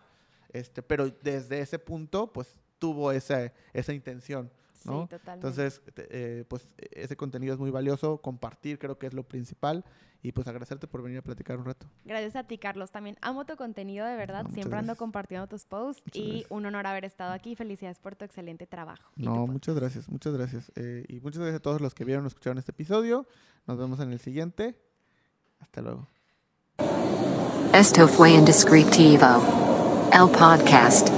este, pero desde ese punto, pues tuvo esa, esa intención. ¿No? Entonces, eh, pues ese contenido es muy valioso, compartir creo que es lo principal y pues agradecerte por venir a platicar un rato. Gracias a ti, Carlos. También amo tu contenido, de verdad. Siempre ando compartiendo tus posts y un honor haber estado aquí. Felicidades por tu excelente trabajo. No, muchas gracias, muchas gracias. Eh, y muchas gracias a todos los que vieron o escucharon este episodio. Nos vemos en el siguiente. Hasta luego. Esto fue Indescriptivo, el podcast.